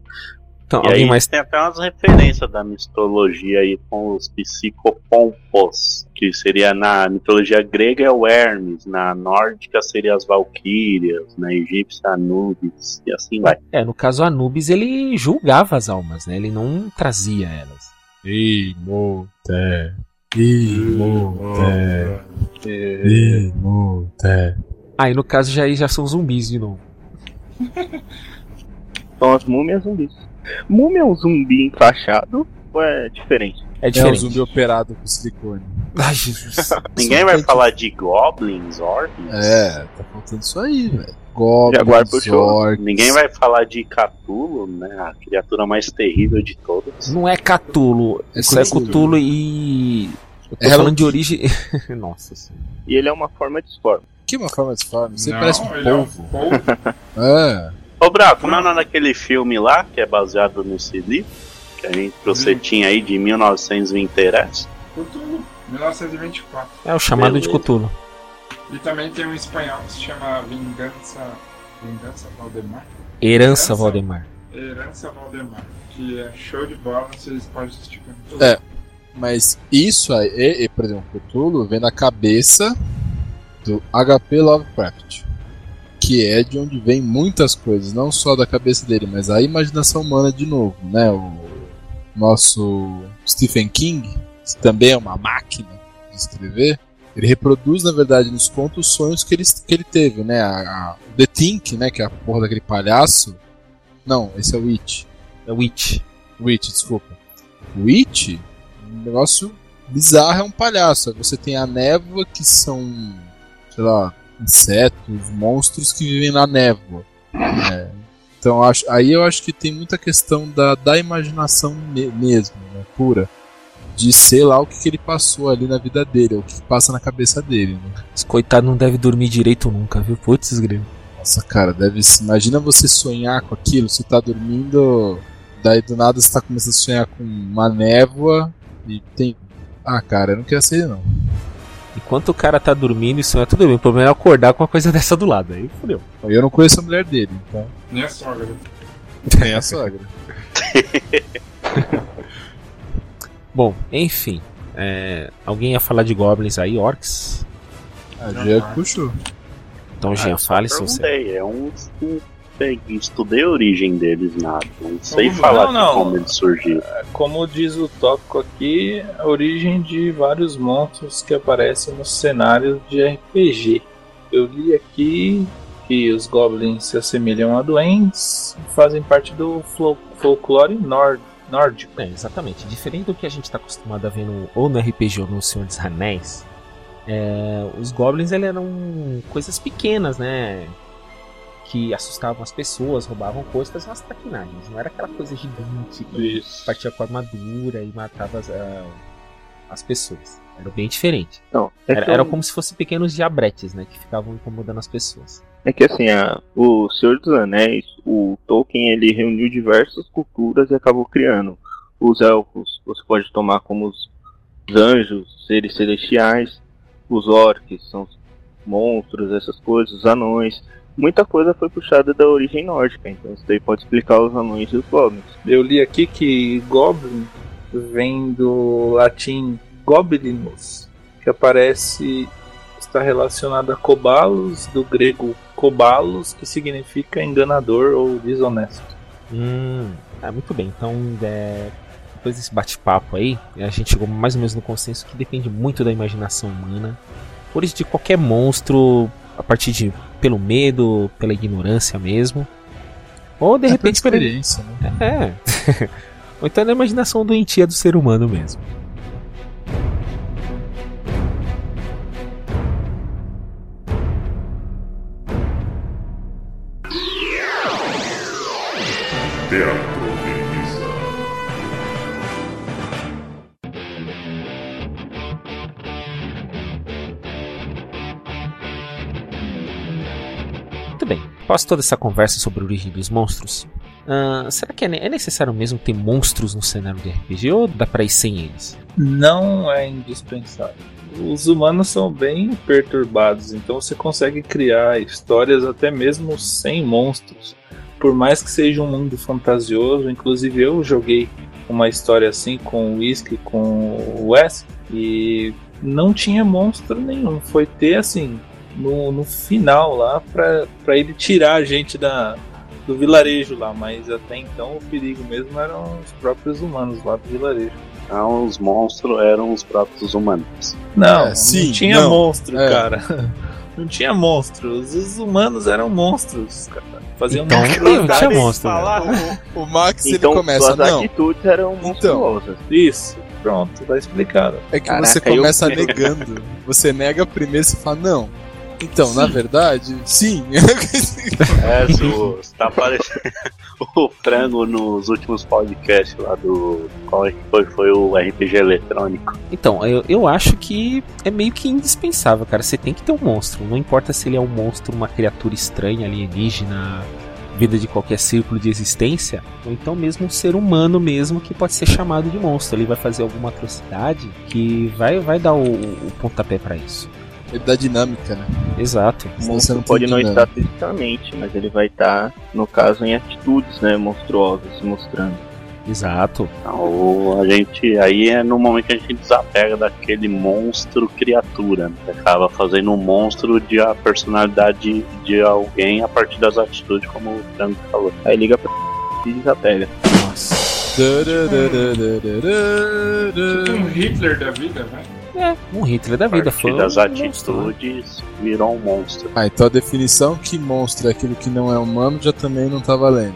Então, E aí mais. tem até umas referências da mitologia aí com os psicopompos, que seria na mitologia grega é o Hermes, na nórdica seria as valquírias, na egípcia Anubis, e assim vai. É, no caso Anubis, ele julgava as almas, né? Ele não trazia elas. Imote. Imote. Imote. Ah, e no caso já, já são zumbis de novo. São as múmias zumbis. Múmia é um zumbi enfaixado ou é diferente? É É um diferente. zumbi operado com silicone. Ai, Jesus. Ninguém vai falar de goblins, orcs? É, tá faltando isso aí, velho. Goblins, orcs. Ninguém vai falar de Cthulhu, né? A criatura mais terrível de todas. Não é Catulo. É é Cthulhu. E. Eu tô É falando de origem. Nossa senhora. E ele é uma forma de forma. Que uma forma de forma? Você Não, parece um ele é um polvo. É. Ô, Brau, como é o nome daquele filme lá, que é baseado nesse livro? Que a gente, você Hum. tinha aí de 1920 Cthulhu, 1924. É o chamado de Beleza. Cthulhu. E também tem um espanhol que se chama Vingança. Vingança Valdemar? Herança Herança. Valdemar. Herança Valdemar. Que é show de bola, vocês podem assistir. que é É. Mas isso aí, e, e, por exemplo, Cthulhu vem na cabeça do HP Lovecraft. que é de onde vem muitas coisas, não só da cabeça dele, mas a imaginação humana de novo, né? O nosso Stephen King, que também é uma máquina de escrever, ele reproduz, na verdade, nos contos os sonhos que ele, que ele teve, né? A, a, The Think, né? Que é a porra daquele palhaço. Não, esse é o It. É o It. O It, desculpa. O It, um negócio bizarro, é um palhaço. Você tem a névoa, que são, sei lá, insetos, monstros que vivem na névoa. É. Então acho, aí eu acho que tem muita questão da, da imaginação me, mesmo, né, pura. De sei lá o que, que, ele passou ali na vida dele, o que passa na cabeça dele. Né? Esse coitado não deve dormir direito nunca, viu? Putz, grilo. Nossa, cara, deve Imagina você sonhar com aquilo, você tá dormindo, daí do nada você tá começando a sonhar com uma névoa e tem. Ah, cara, eu não quero ser não. Enquanto o cara tá dormindo, isso não é tudo bem. O problema é acordar com uma coisa dessa do lado. Aí fodeu. Eu não conheço a mulher dele, então. Nem a sogra. Nem a sogra. Bom, enfim. É, alguém ia falar de goblins aí, orcs? A ah, Jean puxou. Então, Jean, ah, fale se você. É um, um estudei a origem deles nada. Não sei falar não, não. como eles surgiram. É, como diz o tópico aqui, a origem de vários monstros que aparecem nos cenários de RPG. Eu li aqui que os goblins se assemelham a duendes e fazem parte do folclore nord nórdico. É, exatamente. Diferente do que a gente está acostumado a ver no, ou no RPG ou no Senhor dos Anéis, é, os goblins eram coisas pequenas, né? que assustavam as pessoas, roubavam coisas, faziam umas traquinagens. Não era aquela coisa gigante que Isso. partia com armadura e matava as, uh, as pessoas. Era bem diferente. Não, é era, eu... era, como se fossem pequenos diabretes, né? Que ficavam incomodando as pessoas. É que assim, a, o Senhor dos Anéis, o Tolkien, ele reuniu diversas culturas e acabou criando. Os elfos, você pode tomar como os anjos, seres celestiais. Os orcs são os monstros, essas coisas, os anões muita coisa foi puxada da origem nórdica, então isso daí pode explicar os anões e os goblins. Eu li aqui que goblin vem do latim goblinos, que aparece está relacionado a cobalos, do grego cobalos, que significa enganador ou desonesto. Hum, é muito bem. Então, é, depois desse bate-papo aí, a gente chegou mais ou menos no consenso que depende muito da imaginação humana. Por isso, de qualquer monstro, a partir de pelo medo, pela ignorância mesmo. Ou de é repente pela experiência, né? É. Ou então na imaginação doentia do ser humano mesmo. Teatro. Após toda essa conversa sobre a origem dos monstros, uh, será que é, é, necessário mesmo ter monstros no cenário de RPG ou dá pra ir sem eles? Não é indispensável. Os humanos são bem perturbados, então você consegue criar histórias até mesmo sem monstros. Por mais que seja um mundo fantasioso, inclusive eu joguei uma história assim com o Whisky, com o Wes, e não tinha monstro nenhum. Foi ter assim no, no final lá para ele tirar a gente da, do vilarejo lá, mas até então o perigo mesmo eram os próprios humanos lá do vilarejo. Então os monstros eram os próprios humanos. Não, é, sim, não tinha não, monstro, é. cara. Não tinha monstros. Os humanos eram monstros, cara. Faziam então, não tinha monstro. O, o, Max então, ele começa suas não. atitudes eram então, monstruosas. Então, isso. Pronto, tá explicado. É que Caraca, você começa eu... negando. Você nega primeiro e fala, não, então, sim. na verdade, sim. é, você tá parecendo o frango nos últimos podcasts lá do. Qual é que foi? Foi o RPG eletrônico. Então, eu, eu acho que é meio que indispensável, cara. Você tem que ter um monstro. Não importa se ele é um monstro, uma criatura estranha, alienígena, vida de qualquer círculo de existência, ou então mesmo um ser humano mesmo que pode ser chamado de monstro. Ele vai fazer alguma atrocidade que vai, vai dar o, o pontapé para isso. Ele dá dinâmica, né? Exato. O monstro não pode não estar fisicamente, mas ele vai estar, no caso, em atitudes, né, monstruosas, se mostrando. Exato. Então, a gente aí é no momento que a gente desapega daquele monstro criatura, né? acaba fazendo um monstro de a personalidade de alguém a partir das atitudes, como o Franco falou. Aí liga pra e desapega. Nossa. Tipo um Hitler da vida, velho. É, um Hitler da vida. Foi das um atitudes virou um monstro. Ah, então a definição que monstro é aquilo que não é humano já também não tá valendo.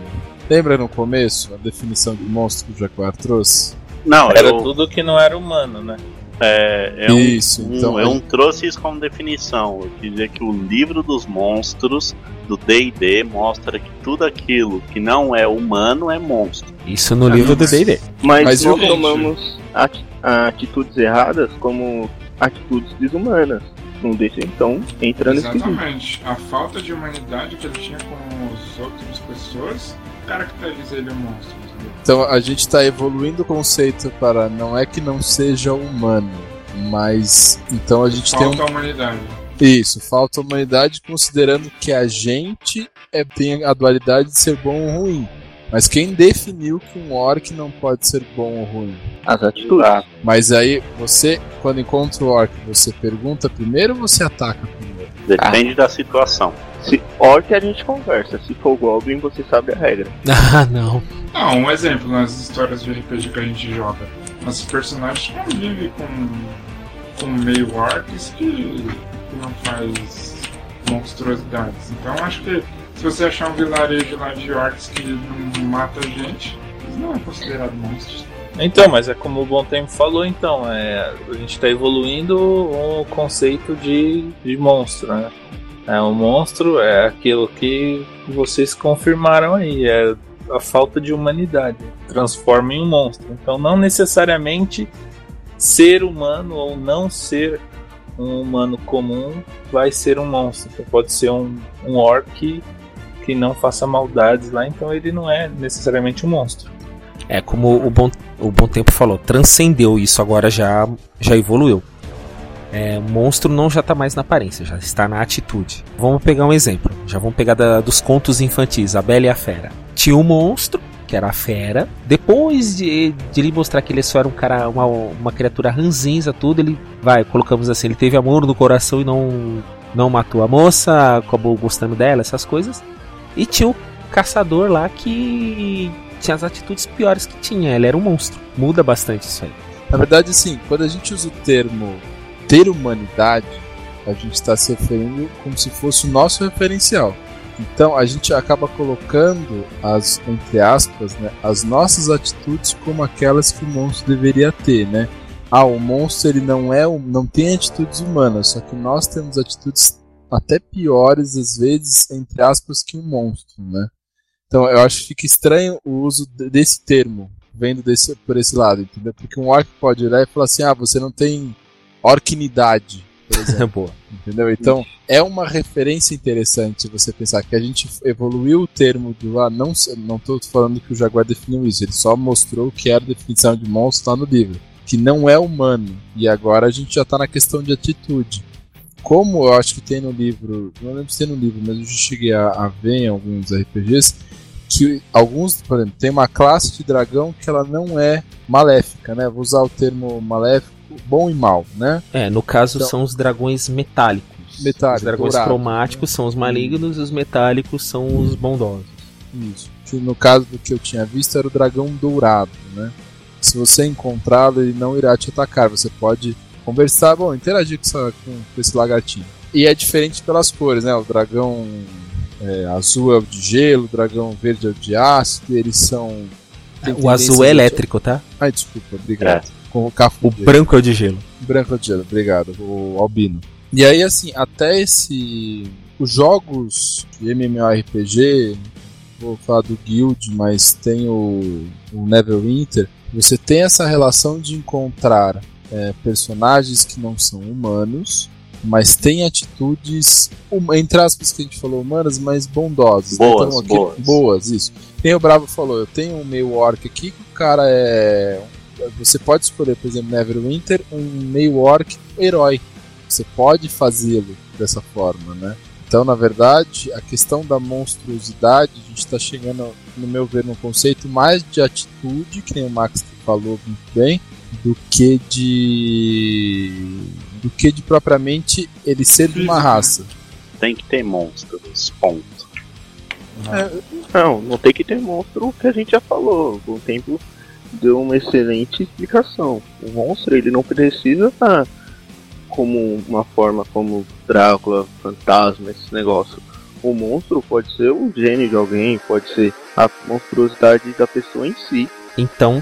Lembra no começo a definição de monstro que o Jaguar trouxe? Não, Era eu, tudo que não era humano, né? é, é Isso, um- então eu não trouxe isso como definição. Eu quis dizer que o livro dos monstros do D&D mostra que tudo aquilo que não é humano é monstro. Isso no livro do D&D. Mas, Mas nós tomamos ati- atitudes erradas como atitudes desumanas. Um desses, então, entra nesse quesito. Exatamente. A falta de humanidade que ele tinha com as outras pessoas caracteriza ele um monstro. entendeu? Então a gente tá evoluindo o conceito para não é que não seja humano, mas então a gente tem um Falta a humanidade. Isso, falta humanidade considerando que a gente é, tem a dualidade de ser bom ou ruim. Mas quem definiu que um orc não pode ser bom ou ruim? As atitudes. Ah, Mas aí você, quando encontra o orc, você pergunta primeiro ou você ataca primeiro? depende da situação. Se orc a gente conversa, se for goblin você sabe a regra. Ah, não. Não, um exemplo nas histórias de RPG que a gente joga. Nossos personagens convivem com, com meio orcs que, que não faz monstruosidades. Então acho que se você achar um vilarejo lá de orcs que não mata gente, não é considerado monstros. Então, mas é como o Bom Tempo falou, então, é, a gente está evoluindo o conceito de, de monstro, né? É, o monstro é aquilo que vocês confirmaram aí, é a falta de humanidade, transforma em um monstro. Então, não necessariamente ser humano ou não ser um humano comum vai ser um monstro. Pode ser um, um orc que não faça maldades lá, então ele não é necessariamente um monstro. É como o bom, o bom tempo falou, transcendeu isso, agora já, já evoluiu. É, monstro não já está mais na aparência, já está na atitude. Vamos pegar um exemplo. Já vamos pegar da- dos contos infantis, a Bela e a Fera. Tinha um monstro, que era a fera. Depois de, de ele mostrar que ele só era um cara, uma, uma criatura ranzinza, tudo, ele vai, colocamos assim, ele teve amor no coração e não, não matou a moça, acabou gostando dela, essas coisas. E tinha o caçador lá que tinha as atitudes piores que tinha. Ele era um monstro. Muda bastante isso aí. Na verdade, assim, quando a gente usa o termo ter humanidade, a gente está se referindo como se fosse o nosso referencial. Então a gente acaba colocando as, entre aspas, né, as nossas atitudes como aquelas que o monstro deveria ter, né? Ah, o monstro ele não é, não tem atitudes humanas, só que nós temos atitudes até piores às vezes, entre aspas, que um monstro, né? Então eu acho que fica estranho o uso de- desse termo, vendo desse, por esse lado, entendeu? Porque um orc pode olhar e falar assim, ah, você não tem orquinidade, por exemplo. Entendeu? Então, é uma referência interessante você pensar que a gente evoluiu o termo do ah, não, não tô falando que o Jaguar definiu isso, ele só mostrou o que era a definição de monstro lá no livro, que não é humano. E agora a gente já tá na questão de atitude. Como eu acho que tem no livro, não lembro se tem no livro, mas eu já cheguei a, a ver em alguns RPGs que alguns, por exemplo, tem uma classe de dragão que ela não é maléfica, né? Vou usar o termo maléfico, bom e mal, né? É, no caso Então- são os dragões metálicos. Metálico, os dragões dourado, cromáticos são os malignos e os metálicos são os bondosos. Isso. Que no caso do que eu tinha visto era o dragão dourado, né? Se você encontrá-lo, ele não irá te atacar. Você pode conversar, bom, interagir com, essa- com- com esse lagartinho. E é diferente pelas cores, né? O dragão é, azul é o de gelo, o dragão verde é o de ácido, eles são. tem O azul é de- elétrico, tá? Ai, desculpa, obrigado. Com o. O branco é o de gelo. Branco de gelo, obrigado, o albino. E aí, assim, até esse. Os jogos de MMORPG, vou falar do Guild, mas tem o, o Neverwinter, você tem essa relação de encontrar é, personagens que não são humanos, mas têm atitudes, hum- entre aspas que a gente falou, humanas, mas bondosas. Boas, aqui- boas. Boas, isso. Tem o Bravo falou, eu tenho um meio orc aqui que o cara é. Você pode escolher, por exemplo, Neverwinter, um meio orc herói. Você pode fazê-lo dessa forma, né? Então, na verdade, a questão da monstruosidade, a gente está chegando, no meu ver, num conceito mais de atitude, que nem o Max falou muito bem, do que de. do que de propriamente ele ser de uma raça. Tem que ter monstros, ponto. É, não, não tem que ter monstro, o que a gente já falou. O tempo deu uma excelente explicação. O monstro ele não precisa estar como uma forma como Drácula, fantasma, esse negócio. O monstro pode ser o gênio de alguém, pode ser a monstruosidade da pessoa em si. Então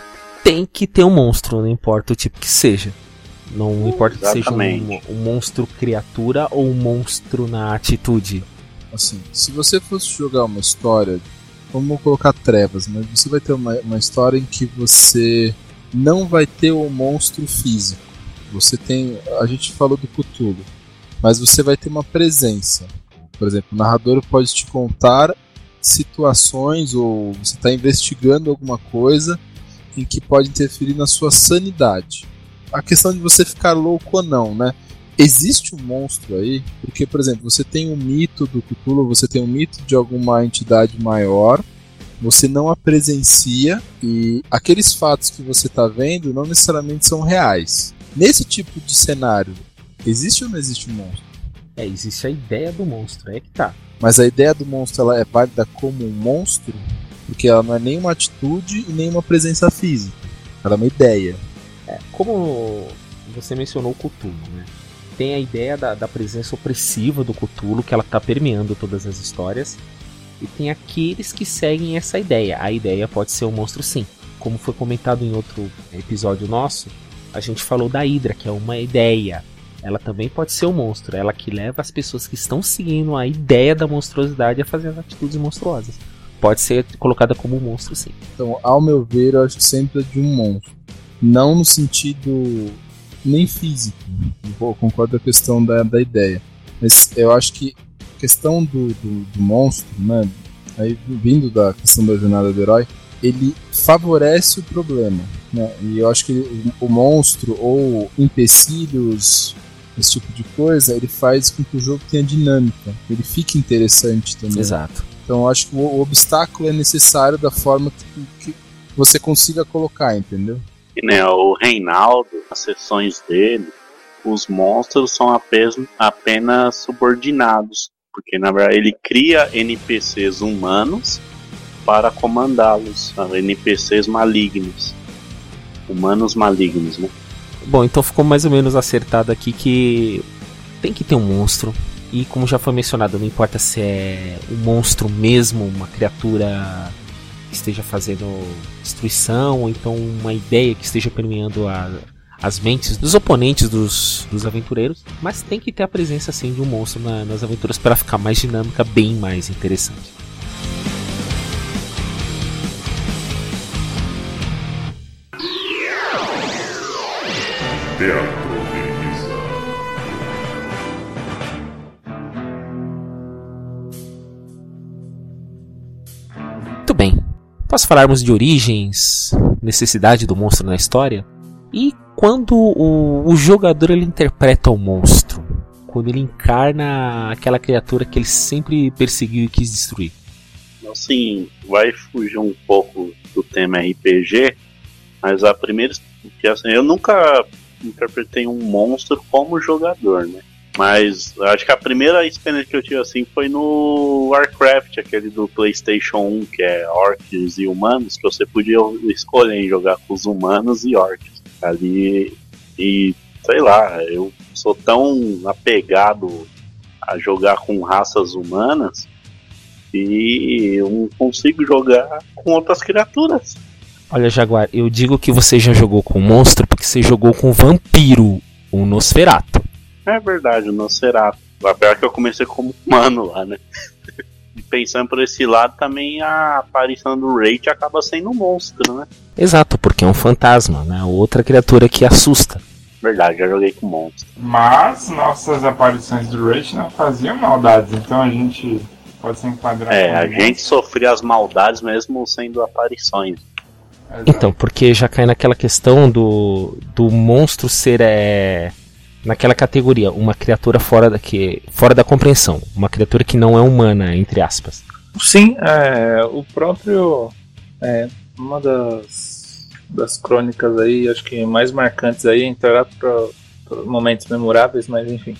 tem que ter um monstro, não importa o tipo que seja. Não hum, importa que seja um, um, monstro criatura ou um monstro na atitude. Assim, se você fosse jogar uma história, vamos colocar trevas, mas você vai ter uma, uma história em que você não vai ter o um monstro físico. Você tem. A gente falou do Cthulhu, mas você vai ter uma presença. Por exemplo, o narrador pode te contar situações ou você está investigando alguma coisa em que pode interferir na sua sanidade. A questão de você ficar louco ou não, né? Existe um monstro aí, porque, por exemplo, você tem um mito do Cthulhu, você tem um mito de alguma entidade maior, você não a presencia e aqueles fatos que você está vendo não necessariamente são reais. Nesse tipo de cenário, existe ou não existe um monstro? É, existe a ideia do monstro, é que tá. Mas a ideia do monstro ela é válida como um monstro? Porque ela não é nem uma atitude e nem uma presença física. Ela é uma ideia. É, como você mencionou o Cthulhu, né? Tem a ideia da, da presença opressiva do Cthulhu, que ela está permeando todas as histórias. E tem aqueles que seguem essa ideia. A ideia pode ser um monstro sim. Como foi comentado em outro episódio nosso, a gente falou da Hydra, que é uma ideia. Ela também pode ser um monstro, ela que leva as pessoas que estão seguindo a ideia da monstruosidade a fazer as atitudes monstruosas. Pode ser colocada como um monstro, sim. Então, ao meu ver, eu acho sempre de um monstro. Não no sentido nem físico. Eu concordo com a questão da, da ideia. Mas eu acho que a questão do, do, do monstro, né? Aí, vindo da questão da jornada do herói, ele favorece o problema. Né? E eu acho que o monstro ou empecilhos, esse tipo de coisa, ele faz com que o jogo tenha dinâmica, ele fique interessante também. Exato. Então eu acho que o, obstáculo é necessário da forma que, que você consiga colocar, entendeu? E, né, o Reinaldo, as sessões dele, os monstros são apenas, apenas subordinados. Porque na verdade ele cria NPCs humanos para comandá-los, NPCs malignos, humanos malignos, né? Bom, então ficou mais ou menos acertado aqui que tem que ter um monstro. E como já foi mencionado, não importa se é um monstro mesmo, uma criatura que esteja fazendo destruição, ou então uma ideia que esteja permeando a, as mentes dos oponentes dos, dos aventureiros, mas tem que ter a presença assim de um monstro na, nas aventuras para ficar mais dinâmica, bem mais interessante. Teatro Após falarmos de origens, necessidade do monstro na história, e quando o, o jogador ele interpreta o monstro, quando ele encarna aquela criatura que ele sempre perseguiu e quis destruir. Assim, vai fugir um pouco do tema RPG, mas a primeira assim, eu nunca interpretei um monstro como jogador, né? Mas acho que a primeira experiência que eu tive assim foi no Warcraft, aquele do PlayStation 1, que é orcs e humanos, que você podia escolher jogar com os humanos e orcs. Ali, e sei lá, eu sou tão apegado a jogar com raças humanas e eu não consigo jogar com outras criaturas. Olha, Jaguar, eu digo que você já jogou com monstro porque você jogou com vampiro, o Nosferato. É verdade, o Nosferato. Pior que eu comecei como humano lá, né? e pensando por esse lado, também a aparição do Rage acaba sendo um monstro, né? Exato, porque é um fantasma, né? Outra criatura que assusta. Verdade, já joguei com monstro. Mas nossas aparições do Rage não faziam maldades, então a gente pode se enquadrar. É, a monstro. gente sofria as maldades mesmo sendo aparições. Então, porque já cai naquela questão do, do monstro ser é, naquela categoria, uma criatura fora da, que, fora da compreensão, uma criatura que não é humana, entre aspas. Sim, é, o próprio. É, uma das, das crônicas aí, acho que mais marcantes aí, entrará para momentos memoráveis, mas enfim.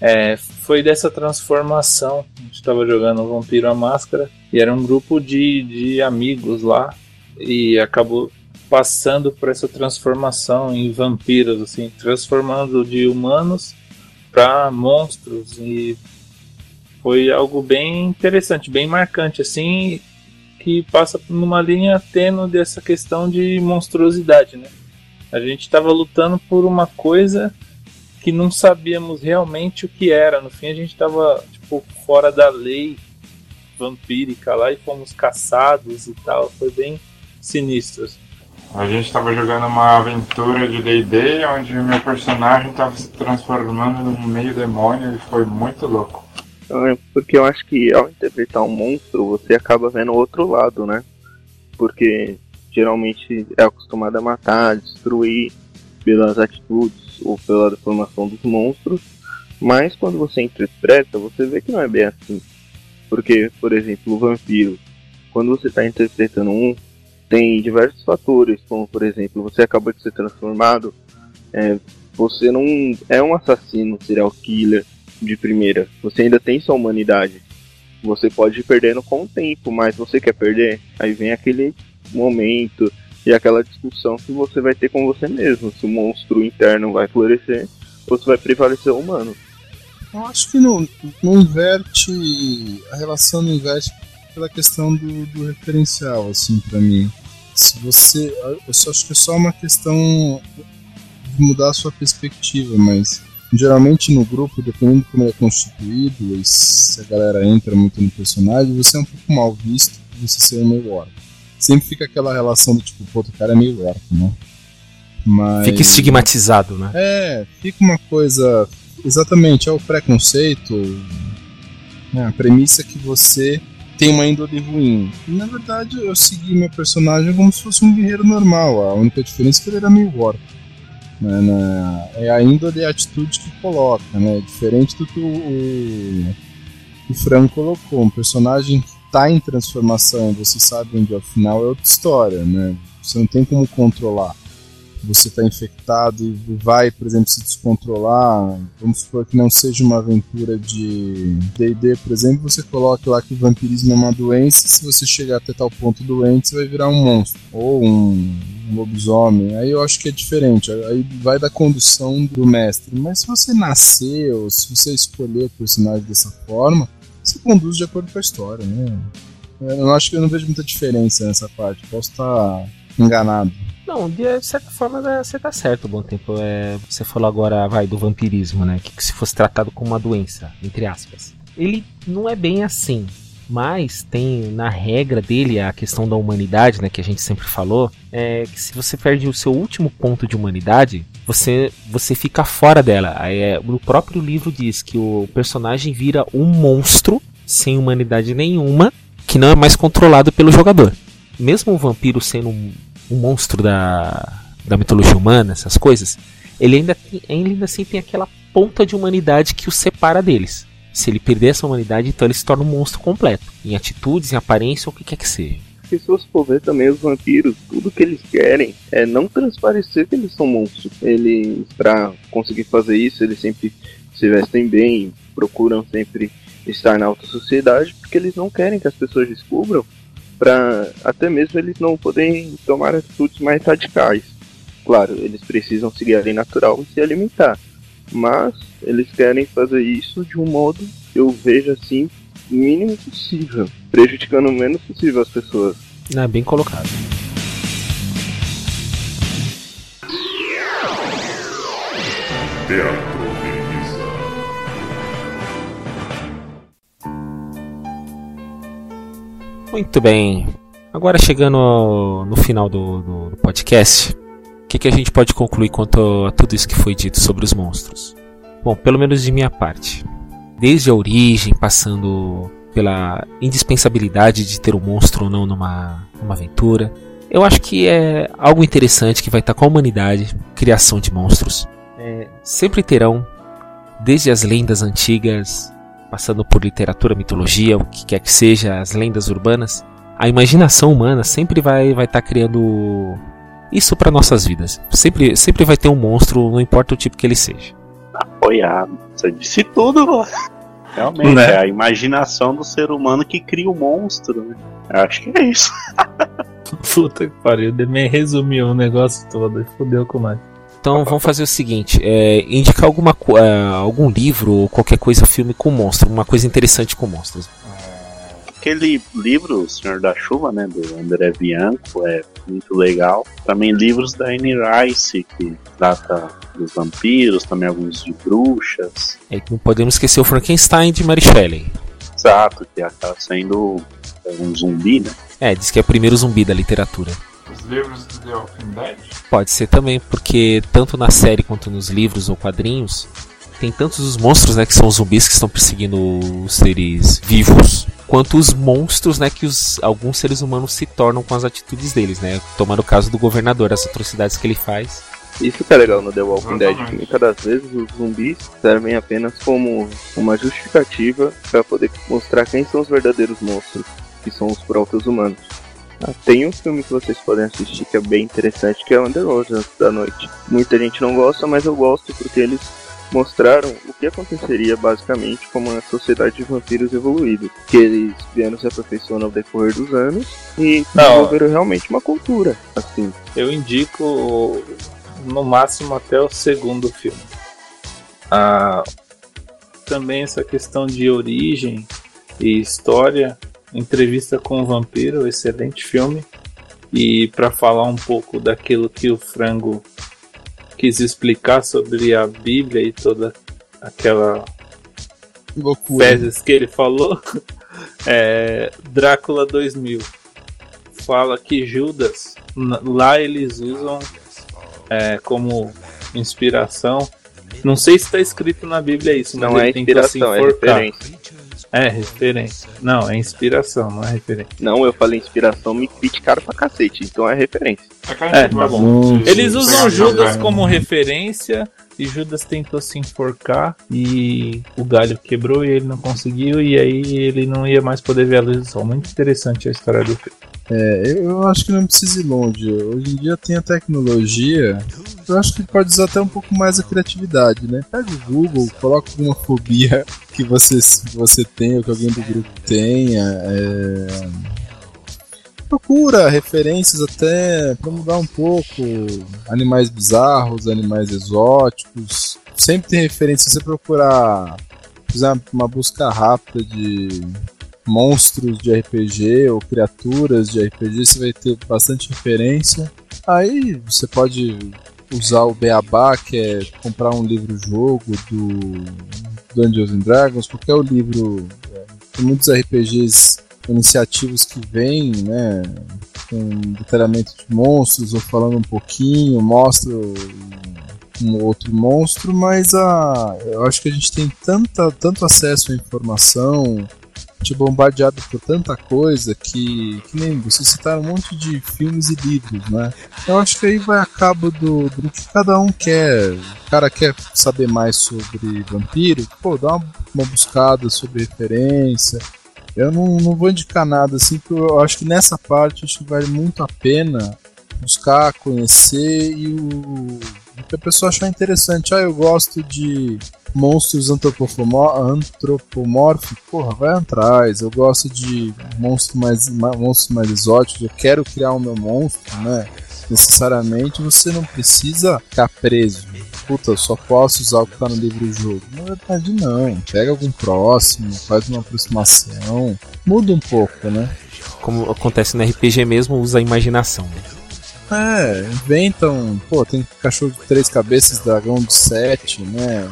É, foi dessa transformação. A gente estava jogando Vampiro à Máscara e era um grupo de, de amigos lá e acabou passando por essa transformação em vampiros, assim, transformando de humanos para monstros e foi algo bem interessante, bem marcante, assim, que passa numa linha tênue dessa questão de monstruosidade, né? A gente estava lutando por uma coisa que não sabíamos realmente o que era. No fim, a gente estava tipo fora da lei vampírica lá e fomos caçados e tal. Foi bem sinistro. A gente estava jogando uma aventura de D&D onde meu personagem estava se transformando num meio demônio e foi muito louco. É, porque eu acho que ao interpretar um monstro, você acaba vendo o outro lado, né? Porque geralmente é acostumado a matar, destruir pelas atitudes ou pela deformação dos monstros, mas quando você interpreta, você vê que não é bem assim. Porque, por exemplo, o vampiro, quando você está interpretando um, tem diversos fatores, como por exemplo, você acabou de ser transformado, é, você não é um assassino, serial killer, de primeira. Você ainda tem sua humanidade. Você pode ir perdendo com o tempo, mas você quer perder? Aí vem aquele momento e aquela discussão que você vai ter com você mesmo. Se o monstro interno vai florescer ou se vai prevalecer o humano. Eu acho que não, não inverte. A relação não inverte pela questão do, do referencial, assim, para mim. Se você. Eu só acho que é só uma questão de mudar a sua perspectiva, mas geralmente no grupo, dependendo de como ele é constituído, e se a galera entra muito no personagem, você é um pouco mal visto por você ser meio orc. Sempre fica aquela relação do tipo, pô, o cara é meio orc, né? Mas... Fica estigmatizado, né? É, fica uma coisa. Exatamente, é o preconceito. Né? A premissa é que você tem uma índole ruim. Na verdade, eu segui meu personagem como se fosse um guerreiro normal. A única diferença é que ele era meio orc. Né, né, é a índole e a atitude que coloca, né? Diferente do que o, o, o Fran colocou. Um personagem que está em transformação, você sabe onde é o final, é outra história, né? Você não tem como controlar você está infectado e vai, por exemplo, se descontrolar, vamos supor que não seja uma aventura de D&D, por exemplo, você coloca lá que o vampirismo é uma doença, se você chegar até tal ponto doente, você vai virar um monstro, ou um, lobisomem, aí eu acho que é diferente, aí vai da condução do mestre, mas se você nasceu, se você escolher o personagem dessa forma, você conduz de acordo com a história, né? Eu acho que eu não vejo muita diferença nessa parte, posso estar enganado. Não, de certa forma né, você tá certo, bom tempo. É, você falou agora, vai, do vampirismo, né? Que, que se fosse tratado como uma doença, entre aspas. Ele não é bem assim. Mas tem na regra dele a questão da humanidade, né, que a gente sempre falou, é que se você perde o seu último ponto de humanidade, você você fica fora dela. É, o próprio livro diz que o personagem vira um monstro sem humanidade nenhuma, que não é mais controlado pelo jogador. Mesmo o vampiro sendo um, monstro da, da mitologia humana, essas coisas, ele ainda, ainda assim tem aquela ponta de humanidade que o separa deles. Se ele perder essa humanidade, então ele se torna um monstro completo. Em atitudes, em aparência, ou o que quer que seja. Se você for ver também os vampiros, tudo que eles querem é não transparecer que eles são monstros. Eles, para conseguir fazer isso, eles sempre se vestem bem, procuram sempre estar na alta sociedade, porque eles não querem que as pessoas descubram para até mesmo eles não poderem tomar atitudes mais radicais. Claro, eles precisam seguir a lei natural e se alimentar, mas eles querem fazer isso de um modo que eu vejo assim mínimo possível, prejudicando o menos possível as pessoas. É bem colocado. Teatro Muito bem. Agora chegando no final do, do, do podcast, o que, que a gente pode concluir quanto a tudo isso que foi dito sobre os monstros? Bom, pelo menos de minha parte. Desde a origem, passando pela indispensabilidade de ter um monstro ou não numa, numa aventura. Eu acho que é algo interessante que vai estar com a humanidade, criação de monstros. É, sempre terão, desde as lendas antigas, passando por literatura, mitologia, o que quer que seja, as lendas urbanas, a imaginação humana sempre vai vai estar tá criando isso para nossas vidas. Sempre sempre vai ter um monstro, não importa o tipo que ele seja. Apoiado. Você disse tudo, mano. Realmente, né? é a imaginação do ser humano que cria o monstro, né? Eu acho que é isso. Puta que pariu, me resumiu o negócio todo e fodeu com mais. Então vamos fazer o seguinte: é, indicar alguma, uh, algum livro ou qualquer coisa, filme com monstro, uma coisa interessante com monstros. Aquele livro, O Senhor da Chuva, né, do André Bianco, é muito legal. Também livros da Anne Rice, que trata dos vampiros, também alguns de bruxas. É, não podemos esquecer o Frankenstein de Mary Shelley. Exato, que acaba sendo um zumbi, né? É, diz que é o primeiro zumbi da literatura. Os livros do The Walking Dead? Pode ser também, porque tanto na série quanto nos livros ou quadrinhos, tem tantos os monstros, né, que são os zumbis que estão perseguindo os seres vivos, quanto os monstros, né, que os, alguns seres humanos se tornam com as atitudes deles, né? Tomando o caso do governador, as atrocidades que ele faz. Isso que é legal no The Walking Dead, que muitas das vezes os zumbis servem apenas como uma justificativa para poder mostrar quem são os verdadeiros monstros, que são os próprios humanos. Ah, tem um filme que vocês podem assistir que é bem interessante, que é Underworld da Noite. Muita gente não gosta, mas eu gosto porque eles mostraram o que aconteceria basicamente com uma sociedade de vampiros evoluídos. Que eles vieram se aperfeiçoando ao decorrer dos anos e desenvolveram realmente uma cultura. assim. Eu indico no máximo até o segundo filme. Ah, também essa questão de origem e história Entrevista com o Vampiro, excelente filme. E para falar um pouco daquilo que o Frango quis explicar sobre a Bíblia e toda aquela loucura fezes que ele falou, é Drácula 2000 fala que Judas lá eles usam é, como inspiração. Não sei se está escrito na Bíblia isso, mas não é inspiração, é referência. É, referência. Não, é inspiração, não é referência. Não, eu falei inspiração, me criticaram pra cacete, então é referência. É, tá bom. Eles usam Judas como referência e Judas tentou se enforcar e o galho quebrou e ele não conseguiu e aí ele não ia mais poder ver a luz do sol. Muito interessante a história do filme. É, eu acho que não precisa ir longe. Hoje em dia tem a tecnologia. Eu acho que pode usar até um pouco mais a criatividade, né? Pega o Google, coloca alguma fobia que você, você tem ou que alguém do grupo tenha. É... Procura referências até para mudar um pouco. Animais bizarros, animais exóticos. Sempre tem referência. Se você procurar, fizer uma busca rápida de monstros de RPG ou criaturas de RPG, você vai ter bastante referência. Aí você pode usar o Beabá, que é comprar um livro-jogo do Dungeons and Dragons, qualquer livro. É, tem muitos RPGs iniciativos que vêm, né? Com detalhamento de monstros, ou falando um pouquinho, mostra um outro monstro, mas a, eu acho que a gente tem tanta, tanto acesso à informação, gente bombardeado por tanta coisa que, que nem você citaram um monte de filmes e livros, né? Eu acho que aí vai a cabo do, do que cada um quer. O cara quer saber mais sobre vampiro, pô, dá uma, uma buscada sobre referência. Eu não, não vou indicar nada assim, porque eu acho que nessa parte acho que vale muito a pena buscar, conhecer e o que a pessoa achar interessante. Ah, eu gosto de monstros antropomórficos, porra, vai atrás. Eu gosto de monstros mais, monstros mais exóticos, eu quero criar o meu monstro, né? Necessariamente você não precisa ficar preso. Puta, eu só posso usar o que tá no livro do jogo. Na verdade, não. Pega algum próximo, faz uma aproximação, muda um pouco, né? Como acontece no RPG mesmo, usa a imaginação. É, inventam. Pô, tem cachorro de três cabeças, dragão de sete, né?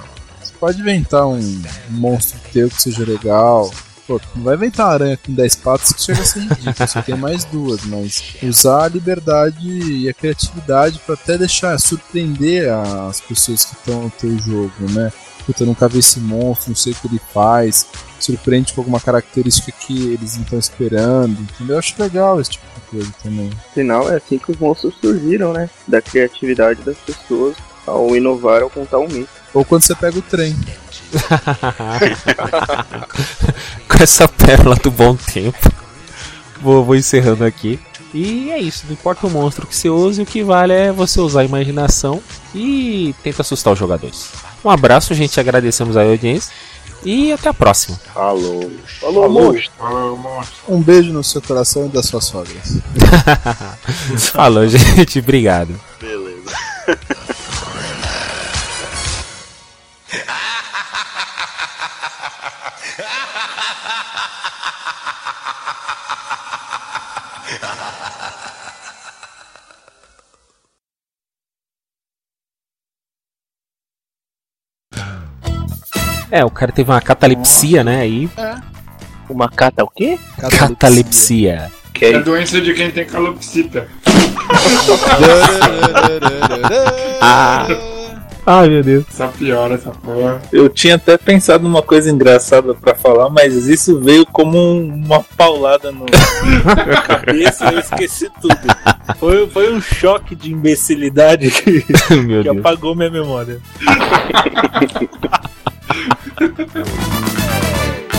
pode inventar um, monstro teu que seja legal. Pô, não vai inventar aranha com 10 patas que chega a ser ridículo, você tem mais duas, mas usar a liberdade e a criatividade para até deixar surpreender as pessoas que estão no teu jogo, né? Puta, eu nunca vi esse monstro, não sei o que ele faz, surpreende com alguma característica que eles não estão esperando, entendeu? Eu acho legal esse tipo de coisa também. Afinal, é assim que os monstros surgiram, né? Da criatividade das pessoas ao inovar ou contar um mito. Ou quando você pega o trem. Com essa pérola do bom tempo. Vou, vou encerrando aqui. E é isso, não importa o monstro que você use, o que vale é você usar a imaginação e tenta assustar os jogadores. Um abraço, gente, agradecemos a audiência e até a próxima. Falou. Falou, monstro. Um beijo no seu coração e das suas sogras. Falou, gente, obrigado. Beleza. É, o cara teve uma catalepsia, né? Aí. Uma cata o quê? Catalepsia. Que É a doença de quem tem calopsita. Ah. Ai, meu Deus. Essa piora, essa porra. Eu tinha até pensado numa coisa engraçada pra falar, mas isso veio como um- uma paulada no, na cabeça e eu esqueci tudo. Foi, foi um choque de imbecilidade que, Meu que Deus. apagou minha memória. Música